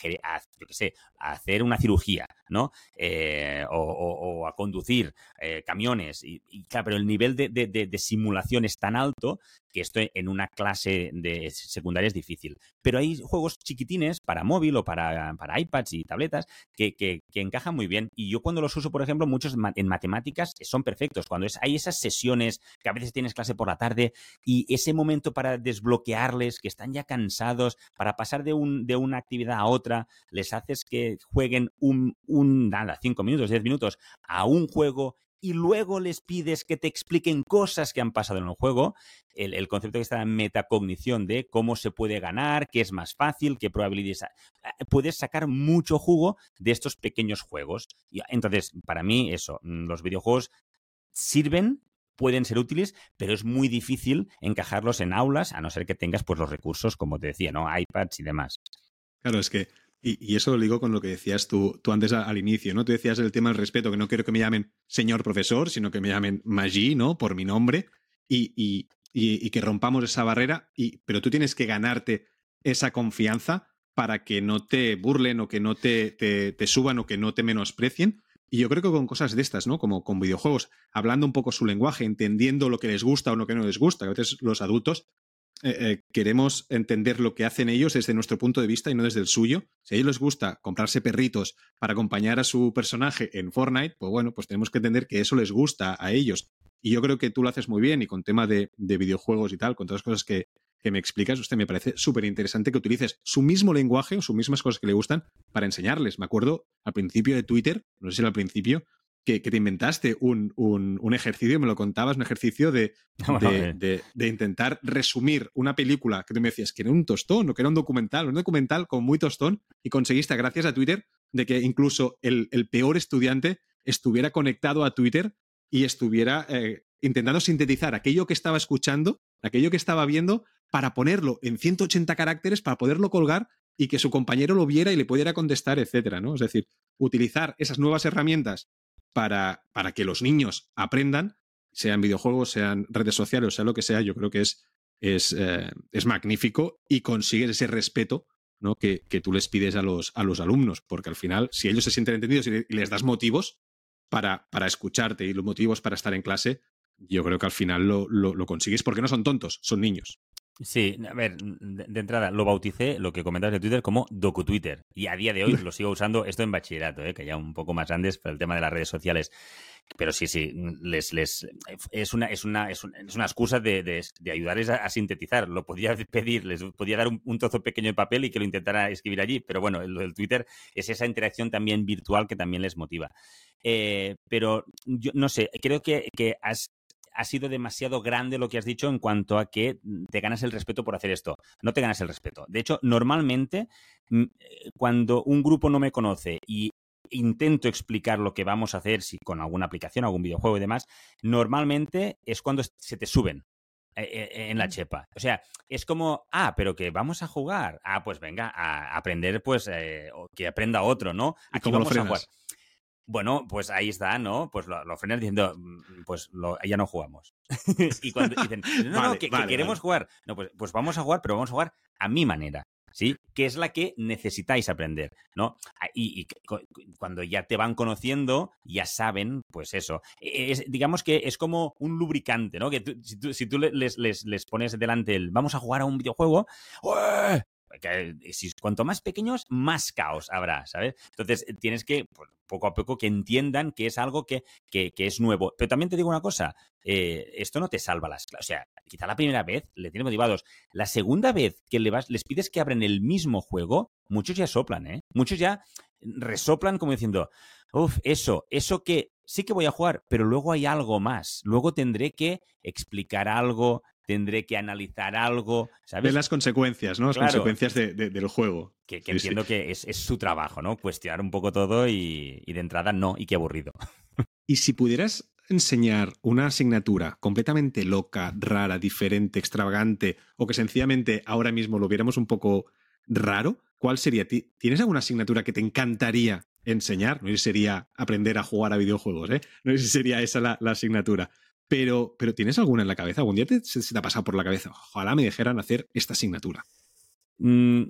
yo qué sé, a hacer una cirugía, ¿no? Eh, o, a conducir eh, camiones. Y, claro, pero el nivel de, simulación es tan alto que esto en una clase de secundaria es difícil. Pero hay juegos chiquitines para móvil o para, para iPads y tabletas que, que, encajan muy bien. Y yo cuando los uso, por ejemplo, muchos en matemáticas son perfectos. Cuando es, hay esas sesiones que a veces tienes clase por la tarde y ese momento para desbloquearles, que están ya cansados, para pasar de, un, de una actividad a otra, les haces que jueguen un, un nada, cinco minutos, diez minutos a un juego y luego les pides que te expliquen cosas que han pasado en el juego, el, concepto que está en metacognición de cómo se puede ganar, qué es más fácil, qué probabilidades. Eh, puedes sacar mucho jugo de estos pequeños juegos. Entonces, para mí, eso, mm, los videojuegos sirven pueden ser útiles, pero es muy difícil encajarlos en aulas, a no ser que tengas pues los recursos, como te decía, ¿no? iPads y demás. Claro, es que y, eso lo digo con lo que decías tú, tú antes al inicio, ¿no? Tú decías el tema del respeto, que no quiero que me llamen señor profesor, sino que me llamen Maggi, ¿no? Por mi nombre, y, y, y, que rompamos esa barrera, y, pero tú tienes que ganarte esa confianza para que no te burlen o que no te, te, suban o que no te menosprecien. Y yo creo que con cosas de estas, ¿no? Como con videojuegos, hablando un poco su lenguaje, entendiendo lo que les gusta o lo que no les gusta. A veces los adultos eh, eh, queremos entender lo que hacen ellos desde nuestro punto de vista y no desde el suyo. Si a ellos les gusta comprarse perritos para acompañar a su personaje en Fortnite, pues bueno, pues tenemos que entender que eso les gusta a ellos. Y yo creo que tú lo haces muy bien y con tema de, videojuegos y tal, con todas las cosas que, que me explicas, usted me parece súper interesante que utilices su mismo lenguaje o sus mismas cosas que le gustan para enseñarles. Me acuerdo al principio de Twitter, no sé si era al principio, que, te inventaste un, un, ejercicio, me lo contabas, un ejercicio [laughs] de, de, intentar resumir una película que tú me decías que era un tostón o que era un documental, un documental con muy tostón, y conseguiste, gracias a Twitter, de que incluso el, peor estudiante estuviera conectado a Twitter y estuviera eh, intentando sintetizar aquello que estaba escuchando, aquello que estaba viendo, para ponerlo en 180 caracteres, para poderlo colgar y que su compañero lo viera y le pudiera contestar, etcétera, ¿no? Es decir, utilizar esas nuevas herramientas para, para que los niños aprendan, sean videojuegos, sean redes sociales, sea lo que sea, yo creo que es, es, eh, es magnífico y consigues ese respeto ¿no? que, que, tú les pides a los, a los alumnos, porque al final, si ellos se sienten entendidos y les das motivos para, para escucharte y los motivos para estar en clase, yo creo que al final lo, lo consigues porque no son tontos, son niños. Sí, a ver, de, entrada lo bauticé, lo que comentabas de Twitter, como DocuTwitter. Y a día de hoy lo sigo usando, esto en bachillerato, ¿eh? que ya un poco más grandes, pero el tema de las redes sociales. Pero sí, sí, les, les, es, una, es, una, es, una excusa de, de, ayudarles a, sintetizar. Lo podía [laughs] pedir, les podía dar un, trozo pequeño de papel y que lo intentara escribir allí. Pero bueno, el, Twitter es esa interacción también virtual que también les motiva. Eh, pero yo no sé, creo que, que has, ha sido demasiado grande lo que has dicho en cuanto a que te ganas el respeto por hacer esto. No te ganas el respeto. De hecho, normalmente, mm, eh, cuando un grupo no me conoce y intento explicar lo que vamos a hacer, si con alguna aplicación, algún videojuego y demás, normalmente es cuando se te suben eh, eh, en la chepa. O sea, es como, ah, pero que vamos a jugar. Ah, pues venga, a aprender, pues, que aprenda otro, ¿no? Aquí vamos a jugar. Bueno, pues ahí está, ¿no? Pues lo, lo diciendo, mm, pues ya no jugamos. [laughs] y cuando dicen, no, no, que, queremos jugar. No, pues, pues vamos a jugar, pero vamos a jugar a mi manera. ¿sí? Que es la que necesitáis aprender, ¿no? Ah, y, cuando ya te van conociendo, ya saben, pues eso. E, es, digamos que es como un lubricante, ¿no? Que si tú, si tú les, les, les, pones delante el vamos a jugar a un videojuego, si, cuanto más pequeños, más caos habrá, ¿sabes? Entonces tienes que, pues, poco a poco, que entiendan que es algo que, que, es nuevo. Pero también te digo una cosa, eh, esto no te salva las clases. O sea, quizá la primera vez le tienes motivados. La segunda vez que le vas, les pides que abren el mismo juego, muchos ya soplan, ¿eh? Muchos ya resoplan como diciendo, uff, eso, eso que sí que voy a jugar, pero luego hay algo más. Luego tendré que explicar algo, tendré que analizar algo, ¿sabes? De las consecuencias, ¿no? Las consecuencias del juego. Que, entiendo que es, su trabajo, ¿no? Cuestionar un poco todo y, de entrada no, y qué aburrido. Y si pudieras enseñar una asignatura completamente loca, rara, diferente, extravagante, o que sencillamente ahora mismo lo viéramos un poco raro, ¿cuál sería? ¿Tienes alguna asignatura que te encantaría enseñar? No sé si sería aprender a jugar a videojuegos, ¿eh? No sé si sería esa la, asignatura. Pero, pero ¿tienes alguna en la cabeza? ¿Algún día te, se, te ha pasado por la cabeza? Ojalá me dejaran hacer esta asignatura. Mm,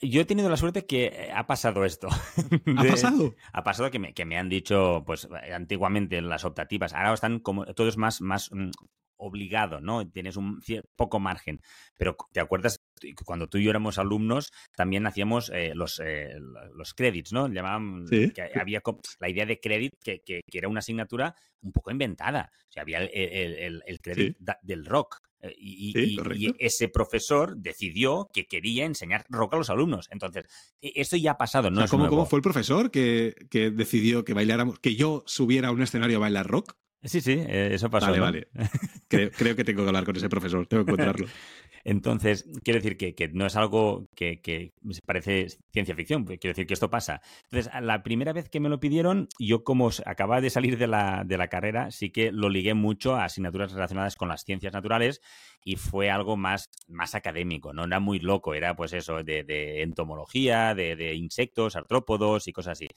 yo he tenido la suerte que ha pasado esto. [laughs] ¿Ha pasado? Ha pasado que me, que me han dicho, pues antiguamente las optativas, ahora están como, todo es más, más mm, obligado, ¿no? Tienes un poco margen. Pero ¿te acuerdas? Cuando tú y yo éramos alumnos, también hacíamos eh, los, eh, los credits, ¿no? Llamaban, que había la idea de credit que, que, era una asignatura un poco inventada. O sea, había el, el, credit del rock. Eh, y, ese profesor decidió que quería enseñar rock a los alumnos. Entonces, e, esto ya ha pasado, ¿no? ¿cómo, fue el profesor que, que, decidió que bailáramos, que yo subiera a un escenario a bailar rock? Sí, sí, eh, eso pasó. Vale, vale. [laughs] Creo, que tengo que hablar con ese profesor, tengo que encontrarlo. [laughs] Entonces, quiero decir que, no es algo que, que, parece ciencia ficción, pues, quiero decir que esto pasa. Entonces, la primera vez que me lo pidieron, yo como acababa de salir de la, de la carrera, sí que lo ligué mucho a asignaturas relacionadas con las ciencias naturales y fue algo más, más académico, no era muy loco, era pues eso, de, entomología, de insectos, artrópodos y cosas así.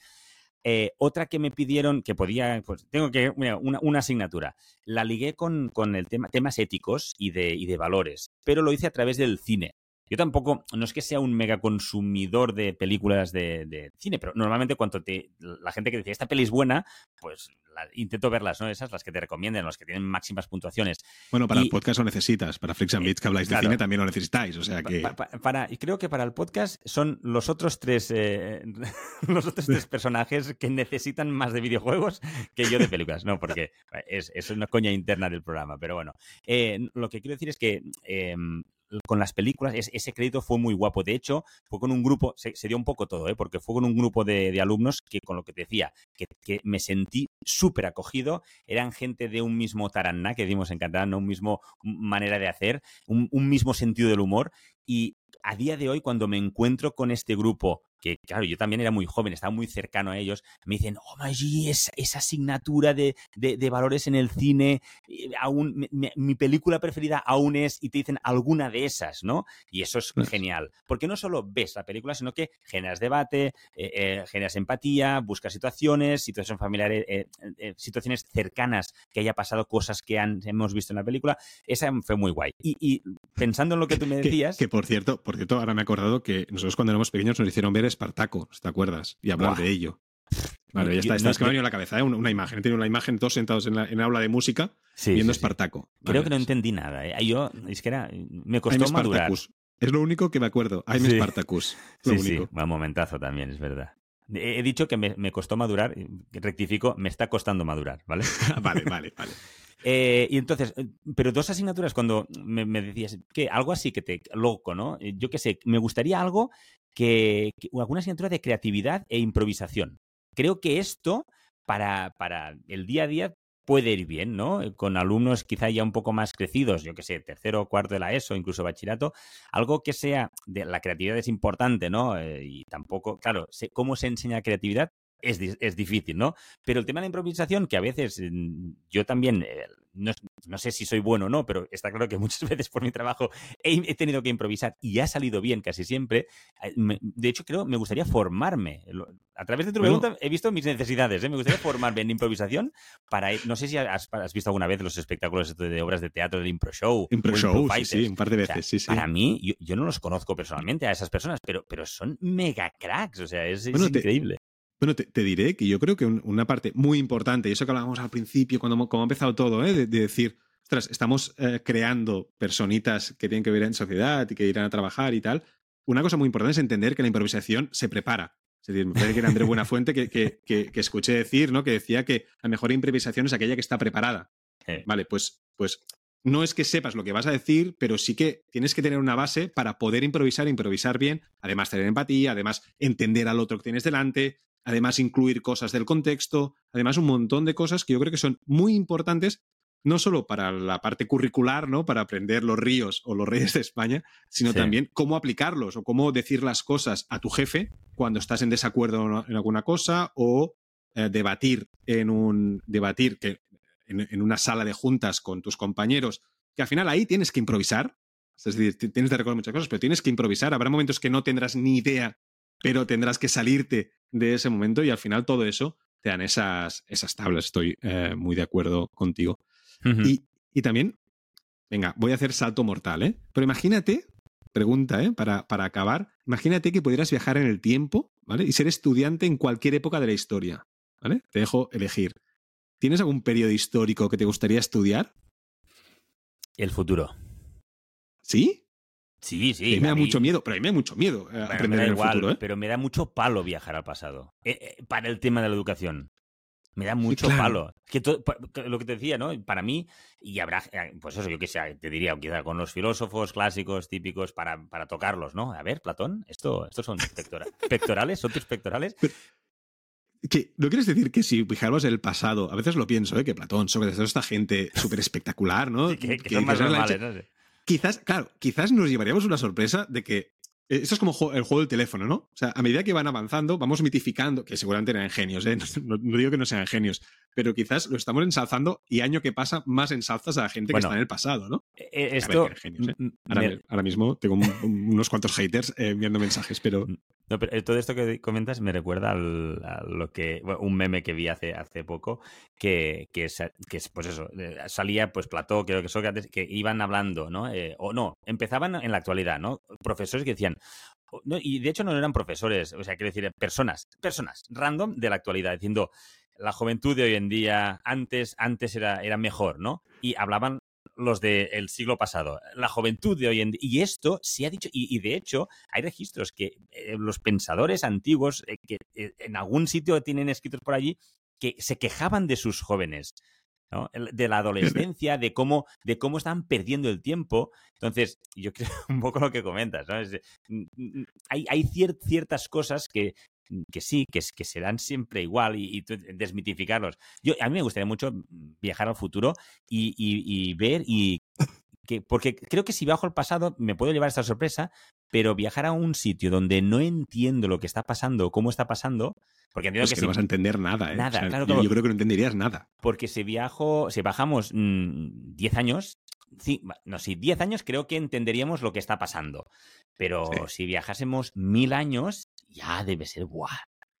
Eh, otra que me pidieron que podía, pues tengo que, mira, una, asignatura. La ligué con, con el tema, temas éticos y de, y de valores, pero lo hice a través del cine. Yo tampoco, no es que sea un mega consumidor de películas de, cine, pero normalmente cuando te, la gente que dice esta peli es buena, pues intento verlas, ¿no? Esas, las que te recomienden, las que tienen máximas puntuaciones. Bueno, para el podcast lo necesitas, para Flix and Beats que habláis de cine también lo necesitáis, o sea que... para, y creo que para el podcast son los otros tres, eh, [laughs] los otros tres [laughs] personajes que necesitan más de videojuegos que yo de películas, ¿no? Porque es, es una coña interna del programa, pero bueno. Eh, lo que quiero decir es que em, con las películas, ese crédito fue muy guapo. De hecho, fue con un grupo, se, dio un poco todo, ¿eh? porque fue con un grupo de, alumnos que, con lo que te decía, que, me sentí súper acogido. Eran gente de un mismo taraná, que dimos en catalán, un mismo manera de hacer, un, un mismo sentido del humor. Y a día de hoy, cuando me encuentro con este grupo que claro, yo también era muy joven, estaba muy cercano a ellos, me dicen, oh, Maggi, esa, esa asignatura de, de, valores en el cine, eh, aún, mi, película preferida aún es, y te dicen alguna de esas, ¿no? Y eso es genial, porque no solo ves la película, sino que generas debate, eh, eh, generas empatía, buscas situaciones, situaciones familiares, situaciones cercanas que haya pasado, cosas que han, hemos visto en la película, esa fue muy guay. Y, pensando en lo que tú me [laughs] decías... Que, por cierto, por cierto, ahora me he acordado que nosotros cuando éramos pequeños nos hicieron ver Espartaco, ¿te acuerdas? Y hablar de ello. Vale, ya está. Estás que me ha venido a la cabeza, ¿eh? una, imagen. He tenido una imagen todos sentados en la en aula de música viendo Espartaco. Creo que no entendí nada. ¿eh? Yo, es que era, me costó madurar. Es lo único que me acuerdo. I'm Spartacus. sí, sí, buen momentazo también, es verdad. He dicho que me, costó madurar, rectifico, me está costando madurar, ¿vale? [laughs] vale, vale, vale. [laughs] Eh, y entonces, eh, pero dos asignaturas cuando me, me, decías que algo así que te loco, ¿no? Yo qué sé, me gustaría algo que, alguna asignatura de creatividad e improvisación. Creo que esto, para, para el día a día, puede ir bien, ¿no? Eh, con alumnos quizá ya un poco más crecidos, yo que sé, tercero cuarto de la ESO, incluso bachillerato, algo que sea, de, la creatividad es importante, ¿no? Eh, y tampoco, claro, ¿cómo se enseña creatividad? Es, es, difícil, ¿no? Pero el tema de la improvisación, que a veces mm, yo también eh, no, sé si soy bueno o no, pero está claro que [laughs] muchas veces por mi trabajo he, tenido que improvisar y ha salido bien casi siempre. Eh, de hecho, creo me gustaría formarme. A través de tu pregunta he visto mis necesidades. ¿eh? Me gustaría formarme en improvisación para... No sé si has, visto alguna vez los espectáculos de obras de teatro del Impro Show. Impro Show, sí, un par de veces, sí, sí. Para mí, yo, no los conozco personalmente a esas personas, pero, pero son mega cracks. O sea, es, increíble. Bueno, te, diré que yo creo que una parte muy importante, y eso que hablábamos al principio, cuando como ha empezado todo, ¿eh? de, decir, ostras, estamos eh, creando personitas que tienen que vivir en sociedad y que irán a trabajar y tal, una cosa muy importante es entender que la improvisación se prepara. Es decir, me parece que era André Buenafuente que, que, que, que, escuché decir, ¿no? Que decía que la mejor improvisación es aquella que está preparada. Vale, pues, pues no es que sepas lo que vas a decir, pero sí que tienes que tener una base para poder improvisar, improvisar bien, además tener empatía, además entender al otro que tienes delante, además incluir cosas del contexto, además un montón de cosas que yo creo que son muy importantes no solo para la parte curricular, ¿no? Para aprender los ríos o los reyes de España, sino sí. también cómo aplicarlos o cómo decir las cosas a tu jefe cuando estás en desacuerdo en alguna cosa o eh, debatir en un debatir que en, en, una sala de juntas con tus compañeros, que al final ahí tienes que improvisar. Es decir, tienes que recordar muchas cosas, pero tienes que improvisar. Habrá momentos que no tendrás ni idea, pero tendrás que salirte de ese momento y al final todo eso te dan esas, esas tablas. Estoy eh, muy de acuerdo contigo. Uh -huh. y, y, también, venga, voy a hacer salto mortal, ¿eh? Pero imagínate, pregunta, ¿eh? Para, para acabar, imagínate que pudieras viajar en el tiempo, ¿vale? Y ser estudiante en cualquier época de la historia, ¿vale? Te dejo elegir. ¿Tienes algún periodo histórico que te gustaría estudiar? El futuro. ¿Sí? Sí, sí. A mí me da mucho miedo, pero a mí me da mucho miedo eh, bueno, aprender en el igual, futuro. ¿eh? Pero me da mucho palo viajar al pasado. Eh, eh, para el tema de la educación. Me da mucho Sí, claro. palo. Que lo que te decía, ¿no? Para mí, y habrá, eh, pues eso, yo que sé, te diría, quizá con los filósofos clásicos típicos para, para tocarlos, ¿no? A ver, Platón, esto, estos son pectora- [laughs] pectorales, son tus pectorales. Que, ¿No quieres decir que si fijáramos el pasado, a veces lo pienso, ¿eh? que Platón, Sócrates, toda esta gente súper espectacular, ¿no? [laughs] que, que Que son más dices, "Es la normales, leche". no sé. Quizás, claro, quizás nos llevaríamos una sorpresa de que. eh, Esto es como el juego del teléfono, ¿no? O sea, a medida que van avanzando, vamos mitificando, que seguramente eran genios, ¿eh? [laughs] No, no digo que no sean genios, pero quizás lo estamos ensalzando y año que pasa más ensalzas a la gente Bueno, que está en el pasado, ¿no? Eh, A ver, Esto. que eran genios, ¿eh? m- Ahora, me- me- ahora mismo tengo un- un- unos cuantos haters eh, enviando mensajes, pero. [laughs] No, pero eh, todo esto que comentas me recuerda al, a lo que un meme que vi hace, hace poco que, que, que es, pues eso eh, salía pues Platón creo que Sócrates que iban hablando no Eh, o no empezaban en la actualidad no profesores que decían y de hecho no eran profesores o sea quiero decir personas personas random de la actualidad diciendo la juventud de hoy en día antes antes era era mejor no y hablaban los del siglo pasado, la juventud de hoy en día. Y esto se ha dicho, y, y de hecho hay registros que eh, los pensadores antiguos, eh, que eh, en algún sitio tienen escritos por allí, que se quejaban de sus jóvenes. De la adolescencia, de cómo, de cómo estaban perdiendo el tiempo. Entonces, yo creo [laughs] un poco lo que comentas, ¿no? Es de- mm, mm, hay hay cier- ciertas cosas que, que sí, que, que serán siempre igual y, desmitificarlos. Yo, a mí me gustaría mucho viajar al futuro y, y- y ver y que, porque creo que si viajo al pasado me puedo llevar esta sorpresa, pero viajar a un sitio donde no entiendo lo que está pasando, cómo está pasando, porque entiendo Es que, que si, no vas a entender nada, ¿eh? Nada, O sea, claro, yo- creo que no entenderías nada. porque si viajo, si bajamos mm, 10 años, no, si 10 años creo que entenderíamos lo que está pasando. Pero Sí. si viajásemos mil años, ya debe ser ¡buah!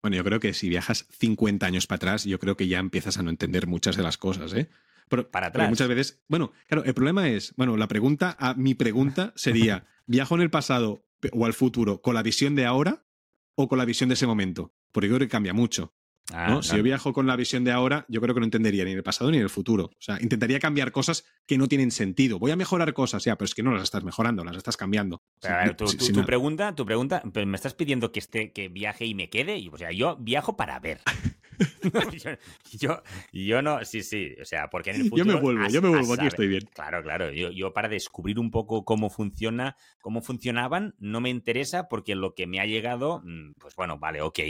Bueno, yo creo que si viajas 50 años para atrás, yo creo que ya empiezas a no entender muchas de las cosas, ¿eh? Pero, Para pero atrás. muchas veces, bueno, claro, el problema es, bueno, la pregunta, a mi pregunta sería, [laughs] ¿viajo en el pasado o al futuro con la visión de ahora o con la visión de ese momento? Porque yo creo que cambia mucho. Ah, ¿no? Si yo viajo con la visión de ahora, yo creo que no entendería ni el pasado ni el futuro. O sea, intentaría cambiar cosas que no tienen sentido. Voy a mejorar cosas, ya, pero es que no las estás mejorando, las estás cambiando. Pero, a ver, tu, no- pregunta, tu pregunta, pero me estás pidiendo que esté, que viaje y me quede. Y, o sea, yo viajo para ver. [laughs] yo, [laughs] yo, yo no, sí, sí. O sea, porque en el [laughs] futuro. yo me vuelvo, a- yo me vuelvo, aquí estoy bien. Claro, claro. Yo, yo para descubrir un poco cómo funciona, cómo funcionaban, no me interesa porque lo que me ha llegado, mm, pues bueno, vale, ok.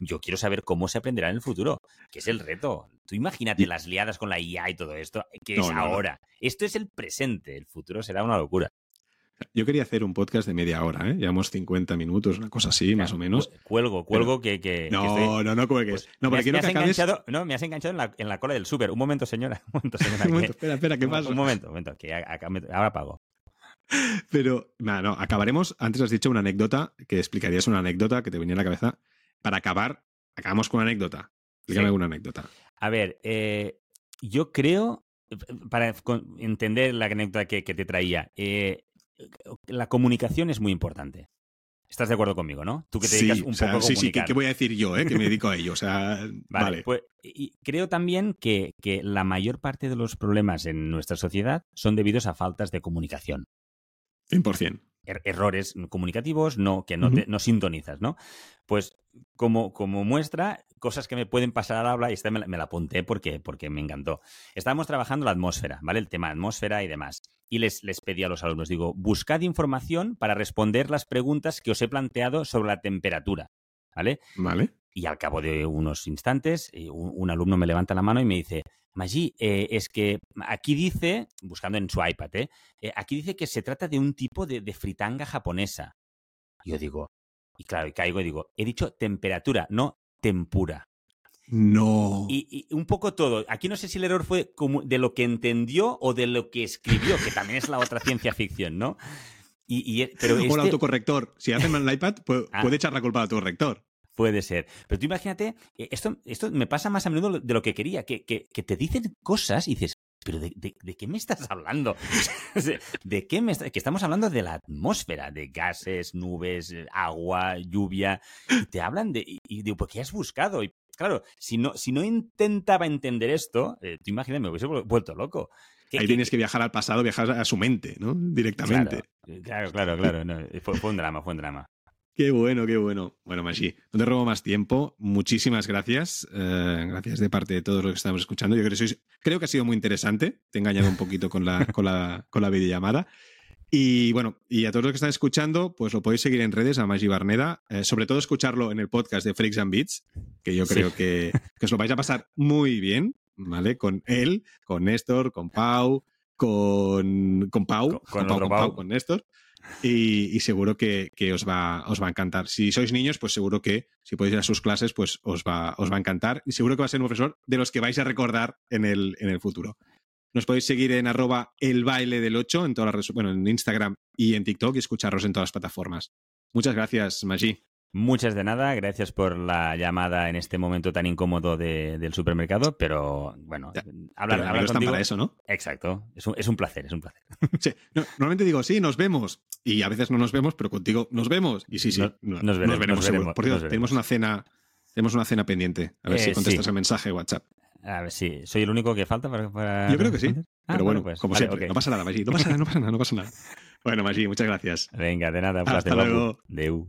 Yo quiero saber cómo se aprenderá en el futuro, que es el reto. Tú imagínate las liadas con la IA y todo esto, que No, es no, no. ahora. Esto es el presente, el futuro será una locura. Yo quería hacer un podcast de media hora, ¿eh? Llevamos 50 minutos, una cosa así, más o menos. Cu- Cuelgo, cuelgo que, que, que No, estoy- no, no cuelgues. pues, no, me porque has, quiero que acabes. no, me has enganchado en la, en la cola del súper. Un momento, señora. Un momento, señora. [laughs] Un momento, que- espera, espera, ¿qué pasa? Un momento, un momento, que a- acá me- ahora pago. Pero, no, no, acabaremos. Antes has dicho una anécdota, que explicarías una anécdota que te venía a la cabeza. Para acabar, acabamos con una anécdota. Explícame Sí. alguna anécdota. A ver, eh, yo creo, eh, para entender la anécdota que, que te traía, eh, la comunicación es muy importante. ¿Estás de acuerdo conmigo, no? Tú que te dedicas sí, un o sea, poco a sí, sí, ¿qué, comunicar. qué voy a decir yo, eh? Que me dedico a ello. O sea, [laughs] Vale, vale. pues y creo también que, que la mayor parte de los problemas en nuestra sociedad son debidos a faltas de comunicación. 100%. er, errores comunicativos, no, que no, te, no sintonizas, ¿no? Pues como, como muestra, cosas que me pueden pasar al habla, y esta me la, me la apunté porque, porque me encantó. Estábamos trabajando la atmósfera, ¿vale? El tema de atmósfera y demás. Y les, les pedí a los alumnos, digo, buscad información para responder las preguntas que os he planteado sobre la temperatura, ¿vale? Vale. Y al cabo de unos instantes, eh, un, un alumno me levanta la mano y me dice, Maggi, eh, es que aquí dice, buscando en su iPad, ¿eh? eh aquí dice que se trata de un tipo de, de, fritanga japonesa. Yo digo, y claro, y caigo y digo, he dicho temperatura, no tempura. No. Y, y, un poco todo. Aquí no sé si el error fue como de lo que entendió o de lo que escribió, que también es la otra ciencia ficción, ¿no? Y, y pero este... O el autocorrector. Si hacen en el iPad, puede, ah. puede echar la culpa al autocorrector. Puede ser. Pero tú imagínate, eh, esto, esto me pasa más a menudo de lo que quería, que, que, que te dicen cosas y dices, pero de, de, de, qué me estás hablando? [laughs] ¿De qué me estás? Que estamos hablando de la atmósfera, de gases, nubes, eh, agua, lluvia. Y te hablan de. Y digo, ¿por qué has buscado? Y claro, si no, si no intentaba entender esto, eh, tú imagínate, me hubiese vuelto loco. ¿Qué, Ahí qué, tienes que viajar al pasado, viajar a su mente, ¿no? Directamente. Claro, claro, claro. No, fue, fue un drama, fue un drama. Qué bueno, qué bueno. Bueno, Maggi, no te robo más tiempo. Muchísimas gracias. Eh, gracias de parte de todos los que estamos escuchando. Yo creo que, sois, creo que ha sido muy interesante. Te he engañado un poquito con la, con la, con la videollamada. Y bueno, y a todos los que están escuchando, pues lo podéis seguir en redes a Maggi Barneda. Eh, sobre todo escucharlo en el podcast de Freaks and Beats, que yo creo sí. que, que os lo vais a pasar muy bien, ¿vale? Con él, con Néstor, con Pau, con, con Pau, con, con, Pau, con Pau, Pau, con Néstor. Y, y, seguro que, que, os, va, os va a encantar. Si sois niños, pues seguro que si podéis ir a sus clases, pues os va, os va a encantar. Y seguro que va a ser un profesor de los que vais a recordar en el, en el futuro. Nos podéis seguir en arroba el baile del 8 en todas las bueno, en Instagram y en TikTok y escucharnos en todas las plataformas. Muchas gracias, Maggi. Muchas de nada, gracias por la llamada en este momento tan incómodo de, del supermercado, pero bueno, ya, hablar, pero hablar contigo, para eso, ¿no? Exacto, es un, es un placer, es un placer. [laughs] Sí. No, normalmente digo, sí, nos vemos, y a veces no nos vemos, pero contigo nos vemos, y sí, sí, no, nos, veremos, nos, veremos, nos. Por cierto, tenemos una cena, tenemos una cena pendiente, a ver eh, si contestas sí. el mensaje de WhatsApp. A ver, sí, soy el único que falta para. para... Yo creo que sí. Ah, pero bueno, bueno pues, como vale, siempre, okay. no pasa nada, Maggi. No pasa nada, no pasa nada, no pasa nada. Bueno, Maggi, muchas gracias. Venga, de nada, un placer. Hasta luego. Deu.